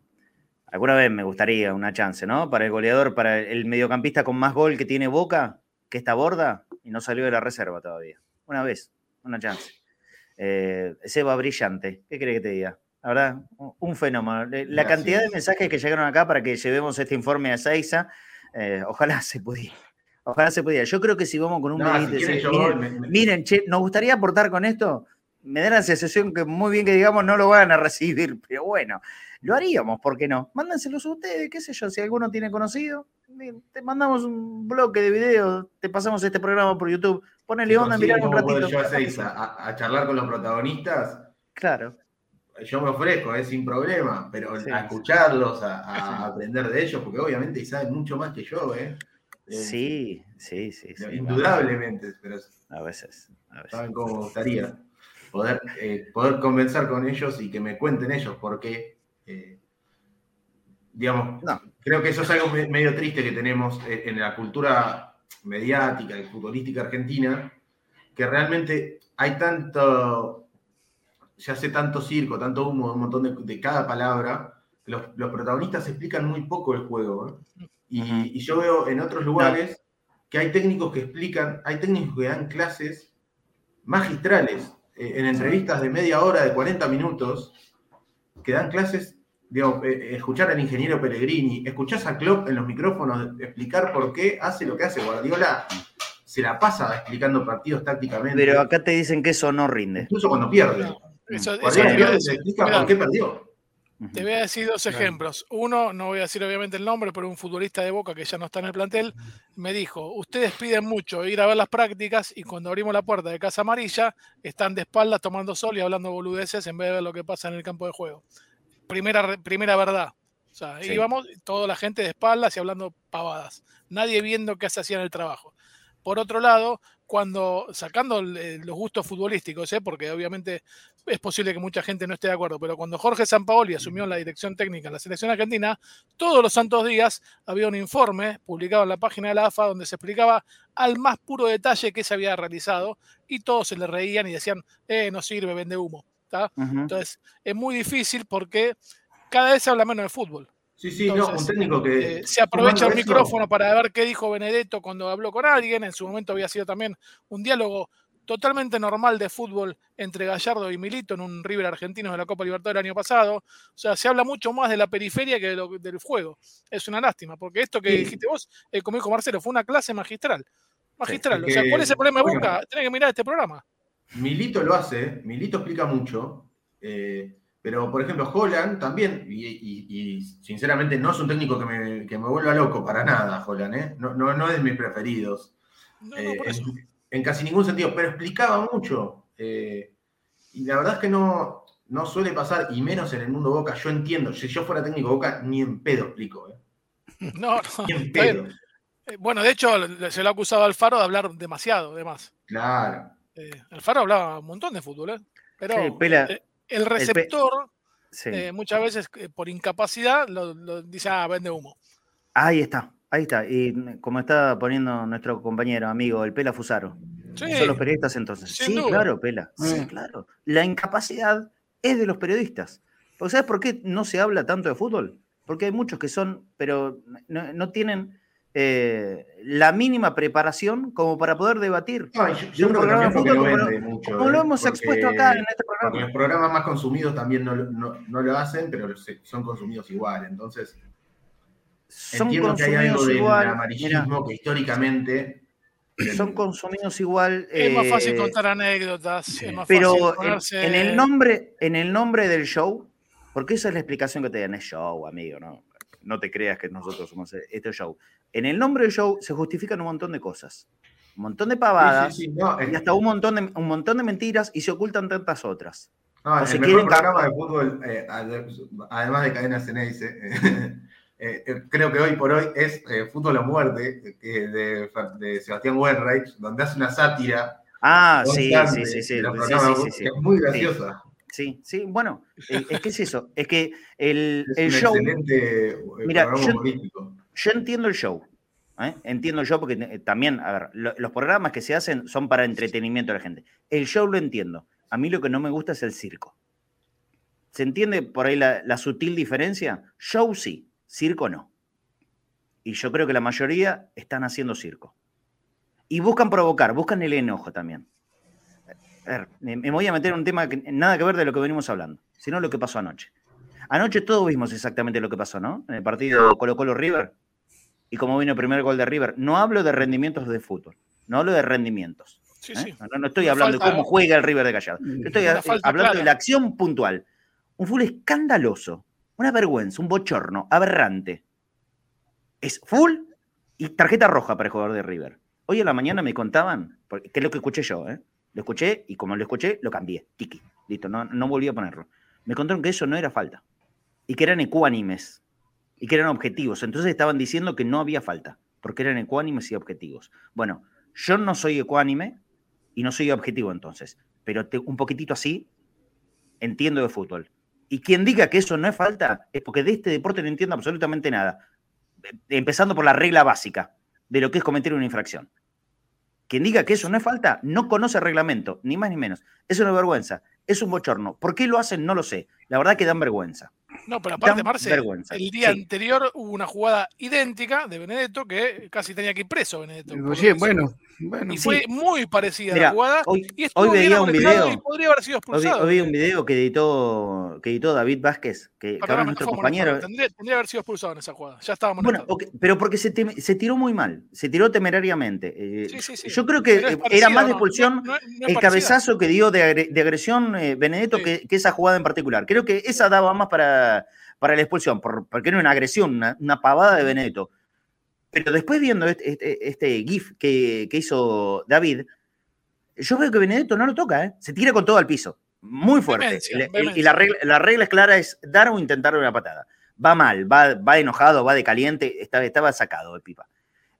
Speaker 2: Alguna vez me gustaría una chance, ¿no? Para el goleador, para el mediocampista con más gol que tiene Boca, que está Borda, y no salió de la reserva todavía. Una vez, una chance. Eh, Seba brillante. ¿Qué cree que te diga? La verdad, un fenómeno. La cantidad de mensajes que llegaron acá para que llevemos este informe a Seiza, eh, ojalá se pudiera. Ojalá se pudiera. Yo creo que si vamos con un miren, che, nos gustaría aportar con esto. Me da la sensación que muy bien que digamos no lo van a recibir, pero bueno, lo haríamos, ¿por qué no? Mándenselos a ustedes, qué sé yo, si alguno tiene conocido, te mandamos un bloque de videos, te pasamos este programa por YouTube, ponele onda, mirar un ratito.
Speaker 5: Yo a, a charlar con los protagonistas.
Speaker 2: Claro
Speaker 5: yo me ofrezco, es sin problema, pero a escucharlos, a, aprender de ellos, porque obviamente saben mucho más que yo, ¿eh?
Speaker 2: eh sí, sí, sí.
Speaker 5: indudablemente, pero
Speaker 2: a veces,
Speaker 5: saben cómo me gustaría poder, eh, poder conversar con ellos y que me cuenten ellos, porque, eh, digamos, creo que eso es algo medio triste que tenemos en la cultura mediática y futbolística argentina, que realmente hay tanto se hace tanto circo, tanto humo, un montón de, cada palabra, los, los, protagonistas explican muy poco el juego. Y, yo veo en otros lugares que hay técnicos que explican, hay técnicos que dan clases magistrales. eh, en entrevistas de media hora, de 40 minutos, que dan clases, digo, eh, escuchar al ingeniero Pellegrini, escuchás a Klopp en los micrófonos explicar por qué hace lo que hace Guardiola, se la pasa explicando partidos tácticamente.
Speaker 2: Pero acá te dicen que eso no rinde.
Speaker 5: Incluso cuando pierde. Eso, Guardiola explica por qué perdió.
Speaker 4: Te voy a decir dos ejemplos. Uno, no voy a decir obviamente el nombre, pero un futbolista de Boca que ya no está en el plantel, me dijo, ustedes piden mucho ir a ver las prácticas y cuando abrimos la puerta de Casa Amarilla, están de espaldas tomando sol y hablando boludeces en vez de ver lo que pasa en el campo de juego. Primera, primera verdad. O sea, íbamos toda la gente de espaldas y hablando pavadas. Nadie viendo qué se hacía en el trabajo. Por otro lado, cuando sacando los gustos futbolísticos, ¿eh? porque obviamente es posible que mucha gente no esté de acuerdo, pero cuando Jorge Sampaoli asumió la dirección técnica en la selección argentina, todos los santos días había un informe publicado en la página de la AFA donde se explicaba al más puro detalle qué se había realizado y todos se le reían y decían, eh, no sirve, vende humo. Entonces, es muy difícil porque cada vez se habla menos de fútbol.
Speaker 5: Sí, sí, no, un técnico que.
Speaker 4: Eh, se aprovecha el micrófono para ver qué dijo Benedetto cuando habló con alguien. En su momento había sido también un diálogo totalmente normal de fútbol entre Gallardo y Milito en un River argentino de la Copa Libertadores el año pasado. O sea, se habla mucho más de la periferia que del juego. Es una lástima, porque esto que dijiste vos, eh, como dijo Marcelo, fue una clase magistral. Magistral. o sea, ¿cuál es el problema de Boca? Tiene que mirar este programa.
Speaker 5: Milito lo hace, Milito explica mucho. Eh, pero, por ejemplo, Holland también, y, sinceramente no es un técnico que me, que me, vuelva loco para nada, Holland, ¿eh? no, no, no, es de mis preferidos. Eh, en, casi ningún sentido, pero explicaba mucho. Eh, y la verdad es que no, no suele pasar, y menos en el mundo Boca. Yo entiendo, si yo fuera técnico Boca, ni en pedo explico. ¿eh?
Speaker 4: No, no. Ni en pedo. Bueno, de hecho, se lo ha acusado a Alfaro de hablar demasiado, además.
Speaker 5: Claro.
Speaker 4: Alfaro hablaba un montón de fútbol, ¿eh? Pero, el receptor, eh, muchas veces eh, por incapacidad, lo, dice, ah, vende humo.
Speaker 2: Ahí está, ahí está. Y como está poniendo nuestro compañero, amigo, el Pela Fusaro. Son los periodistas entonces. sí, claro, Pela. Sí, mm. claro. La incapacidad es de los periodistas. ¿Sabes por qué no se habla tanto de fútbol? Porque hay muchos que son, pero no tienen eh, la mínima preparación como para poder debatir.
Speaker 5: yo, creo que fútbol, como, lo, mucho,
Speaker 2: como lo ¿eh? hemos expuesto acá en este programa.
Speaker 5: los programas más consumidos también no, no, lo hacen, pero son consumidos igual. Entonces, son entiendo que hay algo del amarillismo que históricamente
Speaker 2: son consumidos igual.
Speaker 4: Es más fácil eh, contar anécdotas.
Speaker 2: pero en, el nombre, en el nombre del show, porque esa es la explicación que te dan, es show, amigo, ¿no? No te creas que nosotros somos este show en el nombre del show se justifican un montón de cosas. Un montón de pavadas y hasta un montón de, un montón de mentiras y se ocultan tantas otras.
Speaker 5: No, el mejor programa de fútbol, eh, además de Cadena Ceneice, eh, eh, creo que hoy por hoy es Fútbol a Muerte, de, de, Sebastián Wenreich, donde hace una sátira.
Speaker 2: Ah, sí, sí, sí, sí,
Speaker 5: Es muy graciosa.
Speaker 2: Sí, sí, bueno, es que es eso, es que el, el show... Mira, yo, yo entiendo el show. ¿eh? Entiendo el show porque eh, también, a ver, los programas que se hacen son para entretenimiento de la gente. El show lo entiendo. A mí lo que no me gusta es el circo. ¿Se entiende por ahí la, sutil diferencia? Show sí, circo no. Y yo creo que la mayoría están haciendo circo. Y buscan provocar, buscan el enojo también. A ver, me voy a meter en un tema que nada que ver de lo que venimos hablando, sino lo que pasó anoche. Anoche todos vimos exactamente lo que pasó, ¿no? En el partido Colo Colo River y cómo vino el primer gol de River. No hablo de rendimientos de fútbol, no hablo de rendimientos. ¿eh? No, estoy hablando de cómo juega el River de Gallardo. Estoy hablando de la acción puntual. Un full escandaloso, una vergüenza, un bochorno, aberrante. Es full y tarjeta roja para el jugador de River. Hoy en la mañana me contaban, que es lo que escuché yo, ¿eh? Lo escuché y como lo escuché, lo cambié. Tiki. Listo, no, no volví a ponerlo. Me contaron que eso no era falta. Y que eran ecuánimes y que eran objetivos. Entonces estaban diciendo que no había falta, porque eran ecuánimes y objetivos. Bueno, yo no soy ecuánime y no soy objetivo entonces, pero un poquitito así entiendo de fútbol. Y quien diga que eso no es falta es porque de este deporte no entiende absolutamente nada. Empezando por la regla básica de lo que es cometer una infracción. Quien diga que eso no es falta no conoce el reglamento, ni más ni menos. Es una vergüenza, es un bochorno. ¿Por qué lo hacen? No lo sé. La verdad que dan vergüenza.
Speaker 4: No, pero aparte, Marce, el día anterior hubo una jugada idéntica de Benedetto que casi tenía que ir preso Benedetto.
Speaker 3: Sí, bueno, bueno,
Speaker 4: y fue muy parecida la jugada.
Speaker 2: Hoy, hoy veía un video. podría haber sido expulsado. Hoy, vi un video que editó, que editó David Vázquez, que, que ahora nuestro compañero.
Speaker 4: Tendría, tendría, que haber sido expulsado en esa jugada. Ya estábamos.
Speaker 2: Bueno, pero porque se, se, tiró muy mal, se tiró temerariamente. Eh, sí, sí, sí. Yo creo que era más de expulsión el cabezazo que dio de, agresión eh, Benedetto que, que, esa jugada en particular. Creo que esa daba más para, para la expulsión, porque era una agresión, una, pavada de Benedetto. Pero después viendo este, este, este GIF que, hizo David, yo veo que Benedetto no lo toca, ¿eh? se tira con todo al piso, muy fuerte. y la regla, es clara, es dar o intentar una patada. Va mal, va, va enojado, va de caliente, estaba, estaba sacado de pipa.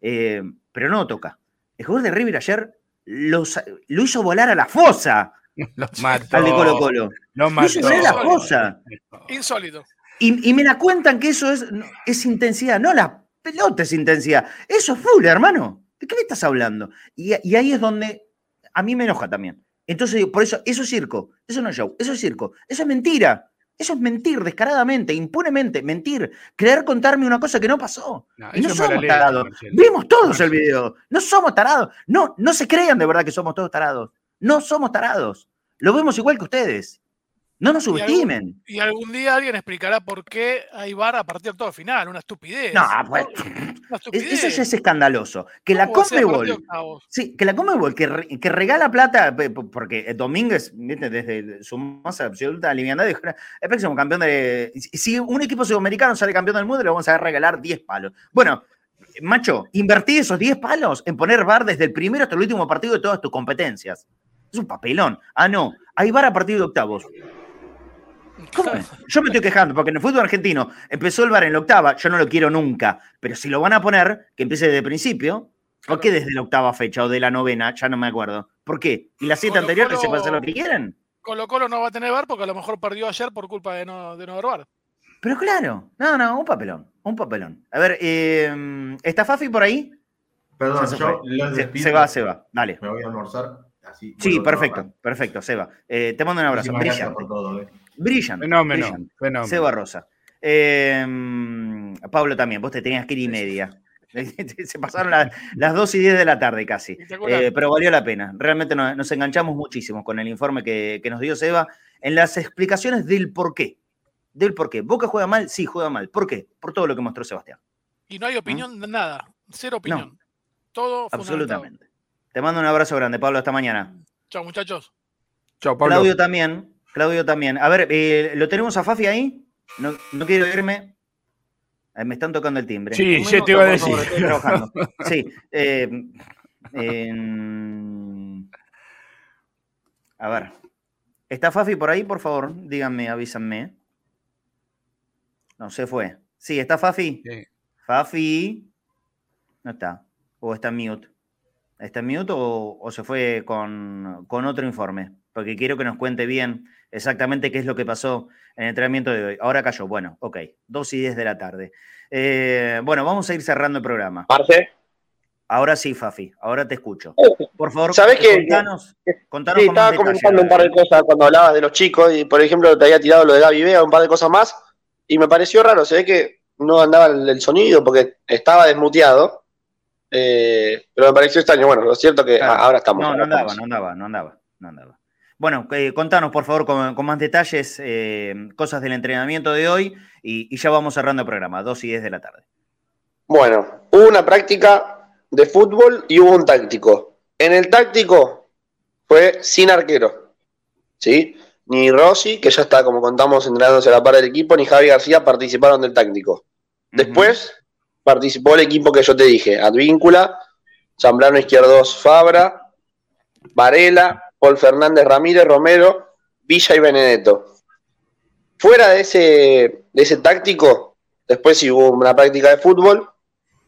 Speaker 2: Eh, pero no lo toca. El jugador de River ayer lo hizo volar a la fosa.
Speaker 3: Los mató.
Speaker 2: Al de Colo Colo.
Speaker 3: Lo
Speaker 2: hizo volar a la fosa.
Speaker 4: Insólito.
Speaker 2: Y, me la cuentan que eso es, es intensidad. No, la pelota es intensidad. Eso es full, hermano. ¿De qué me estás hablando? Y, ahí es donde a mí me enoja también. Entonces, por eso, eso es circo. Eso no es show. Eso es circo. Eso es mentira. Eso es mentir descaradamente, impunemente, mentir, creer contarme una cosa que no pasó. No, y no somos tarados. Vimos todos el video. No somos tarados. No, no se crean de verdad que somos todos tarados. No somos tarados. Lo vemos igual que ustedes. No nos subestimen.
Speaker 4: Y algún, día alguien explicará por qué hay VAR a partir de todo final. Una estupidez.
Speaker 2: No, pues, eso ya es escandaloso. Que la Comebol. Sí, que la Comebol que, que regala plata, porque Domínguez, desde su más absoluta aliviandad, dijo: el próximo campeón de. Si un equipo sudamericano sale campeón del mundo, le vamos a regalar 10 palos. Bueno, macho, invertí esos 10 palos en poner VAR desde el primero hasta el último partido de todas tus competencias. Es un papelón. Ah, no. Hay VAR a partir de octavos. ¿Cómo? Yo me estoy quejando porque en el fútbol argentino empezó el bar en la octava, yo no lo quiero nunca, pero si lo van a poner, que empiece desde el principio. ¿Por qué desde la octava fecha o de la novena? Ya no me acuerdo. ¿Por qué? ¿Y las siete anteriores se puede hacer lo que quieren?
Speaker 4: Colo Colo no va a tener bar porque a lo mejor perdió ayer por culpa de no, de no haber bar.
Speaker 2: Pero claro, no, no, un papelón, un papelón. A ver, eh, ¿está Fafi por ahí?
Speaker 5: Perdón, se, yo
Speaker 2: se, va, se va, dale.
Speaker 5: Me voy a almorzar.
Speaker 2: sí, perfecto, perfecto, se va. Eh, te mando un abrazo. Brillante. Por todo, eh. Brillan.
Speaker 3: Fenómeno,
Speaker 2: fenómeno. Seba Rosa. Eh, Pablo también, vos te tenías que ir y media. Se pasaron las 2 y 10 de la tarde casi. Eh, pero valió la pena. Realmente nos, enganchamos muchísimo con el informe que, nos dio Seba en las explicaciones del por qué. Del por qué. ¿Boca juega mal? Sí, juega mal. ¿Por qué? Por todo lo que mostró Sebastián.
Speaker 4: Y no hay opinión de nada. Cero opinión. Todo
Speaker 2: Absolutamente. Te mando un abrazo grande, Pablo. Hasta mañana.
Speaker 4: Chao, muchachos.
Speaker 2: Chao, Pablo. Claudio también. Claudio también. A ver, eh, ¿lo tenemos a Fafi ahí? No, quiero irme. Eh, me están tocando el timbre.
Speaker 3: Sí, yo te iba a decir.
Speaker 2: estoy trabajando. Sí. Eh, a ver. ¿Está Fafi por ahí, por favor? Díganme, avísanme. No, se fue. Sí, ¿está Fafi? Sí. Fafi. No está. O está en mute. ¿Está en mute o, se fue con, con otro informe? Porque quiero que nos cuente bien exactamente qué es lo que pasó en el entrenamiento de hoy. Ahora cayó, bueno, ok, dos y diez de la tarde. Eh, bueno, vamos a ir cerrando el programa.
Speaker 6: Marce.
Speaker 2: Ahora sí, Fafi, ahora te escucho. Por favor,
Speaker 6: ¿sabes qué? Contanos, contanos sí, estaba comentando un par de cosas cuando hablabas de los chicos y, por ejemplo, te había tirado lo de Gaby Vega, un par de cosas más, y me pareció raro, se ve que no andaba el, sonido porque estaba desmuteado, eh, pero me pareció extraño. Bueno, lo cierto que ahora estamos.
Speaker 2: No, no andaba, no andaba, no andaba, no andaba. Bueno, eh, contanos por favor con, más detalles, eh, cosas del entrenamiento de hoy y, ya vamos cerrando el programa, 2 y 10 de la tarde.
Speaker 6: Bueno, hubo una práctica de fútbol y hubo un táctico. En el táctico fue sin arquero, ¿sí? Ni Rossi, que ya está, como contamos, entrenándose a la par del equipo, ni Javi García participaron del táctico. Después participó el equipo que yo te dije, Advíncula, Zambrano Izquierdos Fabra, Varela, Paul Fernández Ramírez, Romero, Villa y Benedetto. Fuera de ese, de ese táctico, después sí hubo una práctica de fútbol,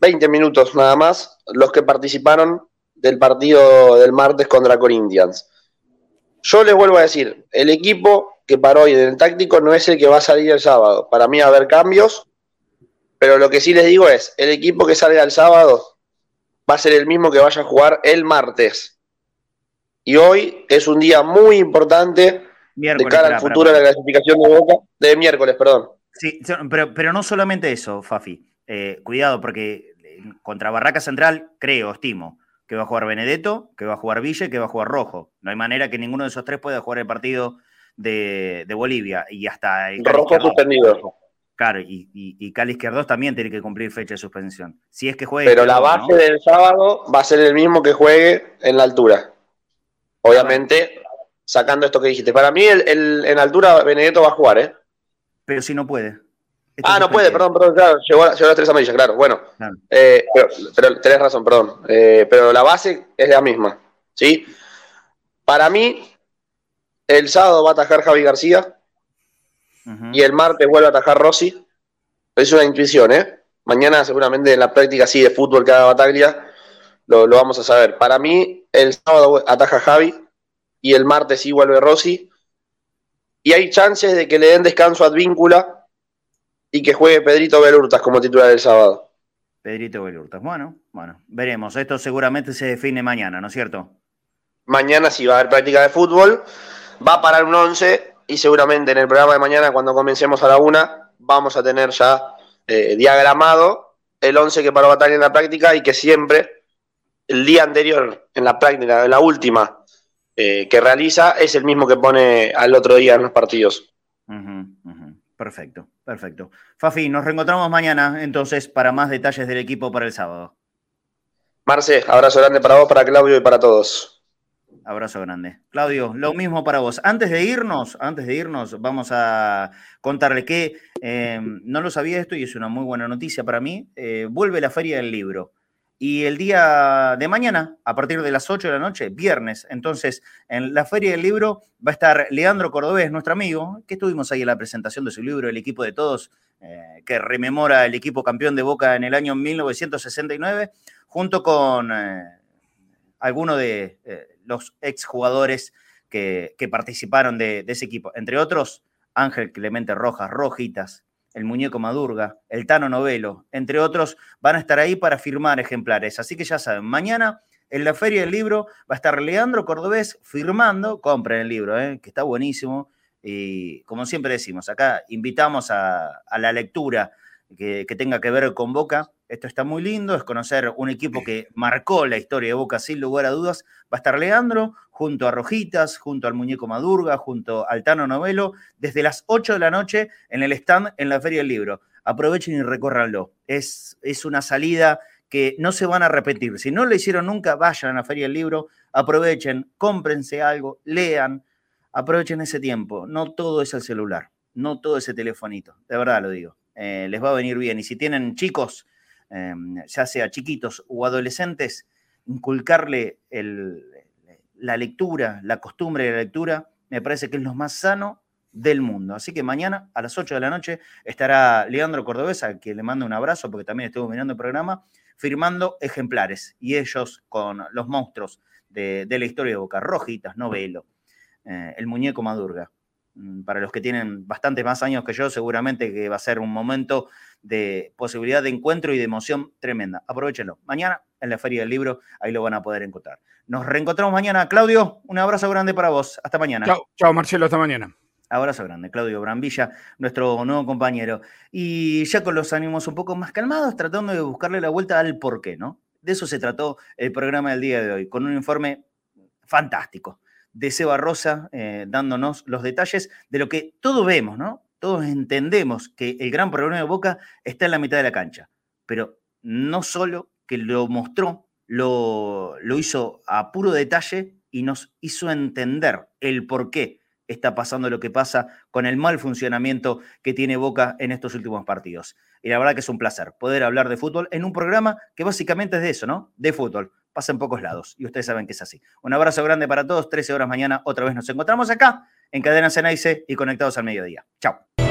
Speaker 6: 20 minutos nada más, los que participaron del partido del martes contra Corinthians. Yo les vuelvo a decir, el equipo que paró hoy en el táctico no es el que va a salir el sábado. Para mí va a haber cambios, pero lo que sí les digo es, el equipo que salga el sábado va a ser el mismo que vaya a jugar el martes. Y hoy es un día muy importante de cara al futuro de la clasificación de Boca, de miércoles, perdón.
Speaker 2: Sí, pero, pero no solamente eso, Fafi. Eh, cuidado, porque contra Barraca Central, creo, estimo, que va a jugar Benedetto, que va a jugar Ville, que va a jugar Rojo. No hay manera que ninguno de esos tres pueda jugar el partido de, Bolivia. Y hasta el
Speaker 6: Rojo suspendido.
Speaker 2: Claro, y, y, Cali Izquierdos también tiene que cumplir fecha de suspensión. Si es que juegue.
Speaker 6: Pero la base del sábado va a ser el mismo que juegue en la altura. Obviamente, sacando esto que dijiste. Para mí, el, en altura Benedetto va a jugar, ¿eh?
Speaker 2: Pero si no puede.
Speaker 6: ah, no puede, perdón, perdón, claro. Llegó, a, las tres amarillas, claro. Bueno, eh, pero, tenés razón, perdón. Eh, pero la base es la misma, ¿sí? Para mí, el sábado va a atajar Javi García y el martes vuelve a atajar Rossi. Es una intuición, ¿eh? Mañana seguramente en la práctica sí de fútbol que haga Bataglia lo, lo vamos a saber. Para mí, el sábado ataja Javi y el martes sí vuelve Rossi. Y hay chances de que le den descanso a Advíncula y que juegue Pedrito Belurtas como titular el sábado.
Speaker 2: Pedrito Belurtas. Bueno, bueno, veremos. Esto seguramente se define mañana, ¿no es cierto?
Speaker 6: Mañana sí va a haber práctica de fútbol. Va a parar un 11 y seguramente en el programa de mañana, cuando comencemos a la una, vamos a tener ya eh, diagramado el 11 que paró Batalla en la práctica y que siempre el día anterior, en la práctica, en la última eh, que realiza, es el mismo que pone al otro día en los partidos.
Speaker 2: Perfecto, perfecto. Fafi, nos reencontramos mañana entonces para más detalles del equipo para el sábado.
Speaker 6: Marce, abrazo grande para vos, para Claudio y para todos.
Speaker 2: Abrazo grande. Claudio, lo mismo para vos. Antes de irnos, antes de irnos, vamos a contarle que eh, no lo sabía esto y es una muy buena noticia para mí. Eh, vuelve la Feria del Libro. Y el día de mañana, a partir de las 8 de la noche, viernes, entonces en la Feria del Libro va a estar Leandro Cordobés, nuestro amigo, que estuvimos ahí en la presentación de su libro, El equipo de todos, eh, que rememora el equipo campeón de Boca en el año 1969, junto con eh, algunos de los exjugadores que, que participaron de, ese equipo, entre otros Ángel Clemente Rojas, Rojitas, el muñeco Madurga, el Tano Novelo, entre otros, van a estar ahí para firmar ejemplares. Así que ya saben, mañana en la Feria del Libro va a estar Leandro Cordobés firmando, compren el libro, ¿eh? que está buenísimo. Y como siempre decimos, acá invitamos a, la lectura que, tenga que ver con Boca. Esto está muy lindo, es conocer un equipo que marcó la historia de Boca sin lugar a dudas. Va a estar Leandro junto a Rojitas, junto al Muñeco Madurga, junto al Tano Novelo, desde las 8 de la noche en el stand en la Feria del Libro. Aprovechen y recórranlo. Es, es una salida que no se van a repetir. Si no lo hicieron nunca, vayan a la Feria del Libro, aprovechen, cómprense algo, lean, aprovechen ese tiempo. No todo es el celular, no todo ese telefonito, de verdad lo digo. Eh, les va a venir bien. Y si tienen chicos, Em, ya sea chiquitos o adolescentes, inculcarle la lectura, la costumbre de la lectura, me parece que es lo más sano del mundo. Así que mañana a las 8 de la noche estará Leandro Cordobesa, que le mando un abrazo porque también estuvo mirando el programa, firmando ejemplares y ellos con los monstruos de, la historia de Boca, Rojitas, Novelo, eh, el muñeco Madurga. Mm, para los que tienen bastante más años que yo, seguramente que va a ser un momento de posibilidad de encuentro y de emoción tremenda. Aprovechenlo. Mañana en la Feria del Libro, ahí lo van a poder encontrar. Nos reencontramos mañana. Claudio, un abrazo grande para vos. Hasta mañana.
Speaker 3: Chao, chao Marcelo, hasta mañana.
Speaker 2: Abrazo grande, Claudio Brambilla, nuestro nuevo compañero. Y ya con los ánimos un poco más calmados, tratando de buscarle la vuelta al porqué, ¿no? De eso se trató el programa del día de hoy, con un informe fantástico de Seba Rosa, eh, dándonos los detalles de lo que todos vemos, ¿no? Todos entendemos que el gran problema de Boca está en la mitad de la cancha, pero no solo que lo mostró, lo, lo hizo a puro detalle y nos hizo entender el por qué está pasando lo que pasa con el mal funcionamiento que tiene Boca en estos últimos partidos. Y la verdad que es un placer poder hablar de fútbol en un programa que básicamente es de eso, ¿no? De fútbol pasa en pocos lados y ustedes saben que es así. Un abrazo grande para todos, 13 horas mañana, otra vez nos encontramos acá en Cadena Cenaice y conectados al mediodía. Chao.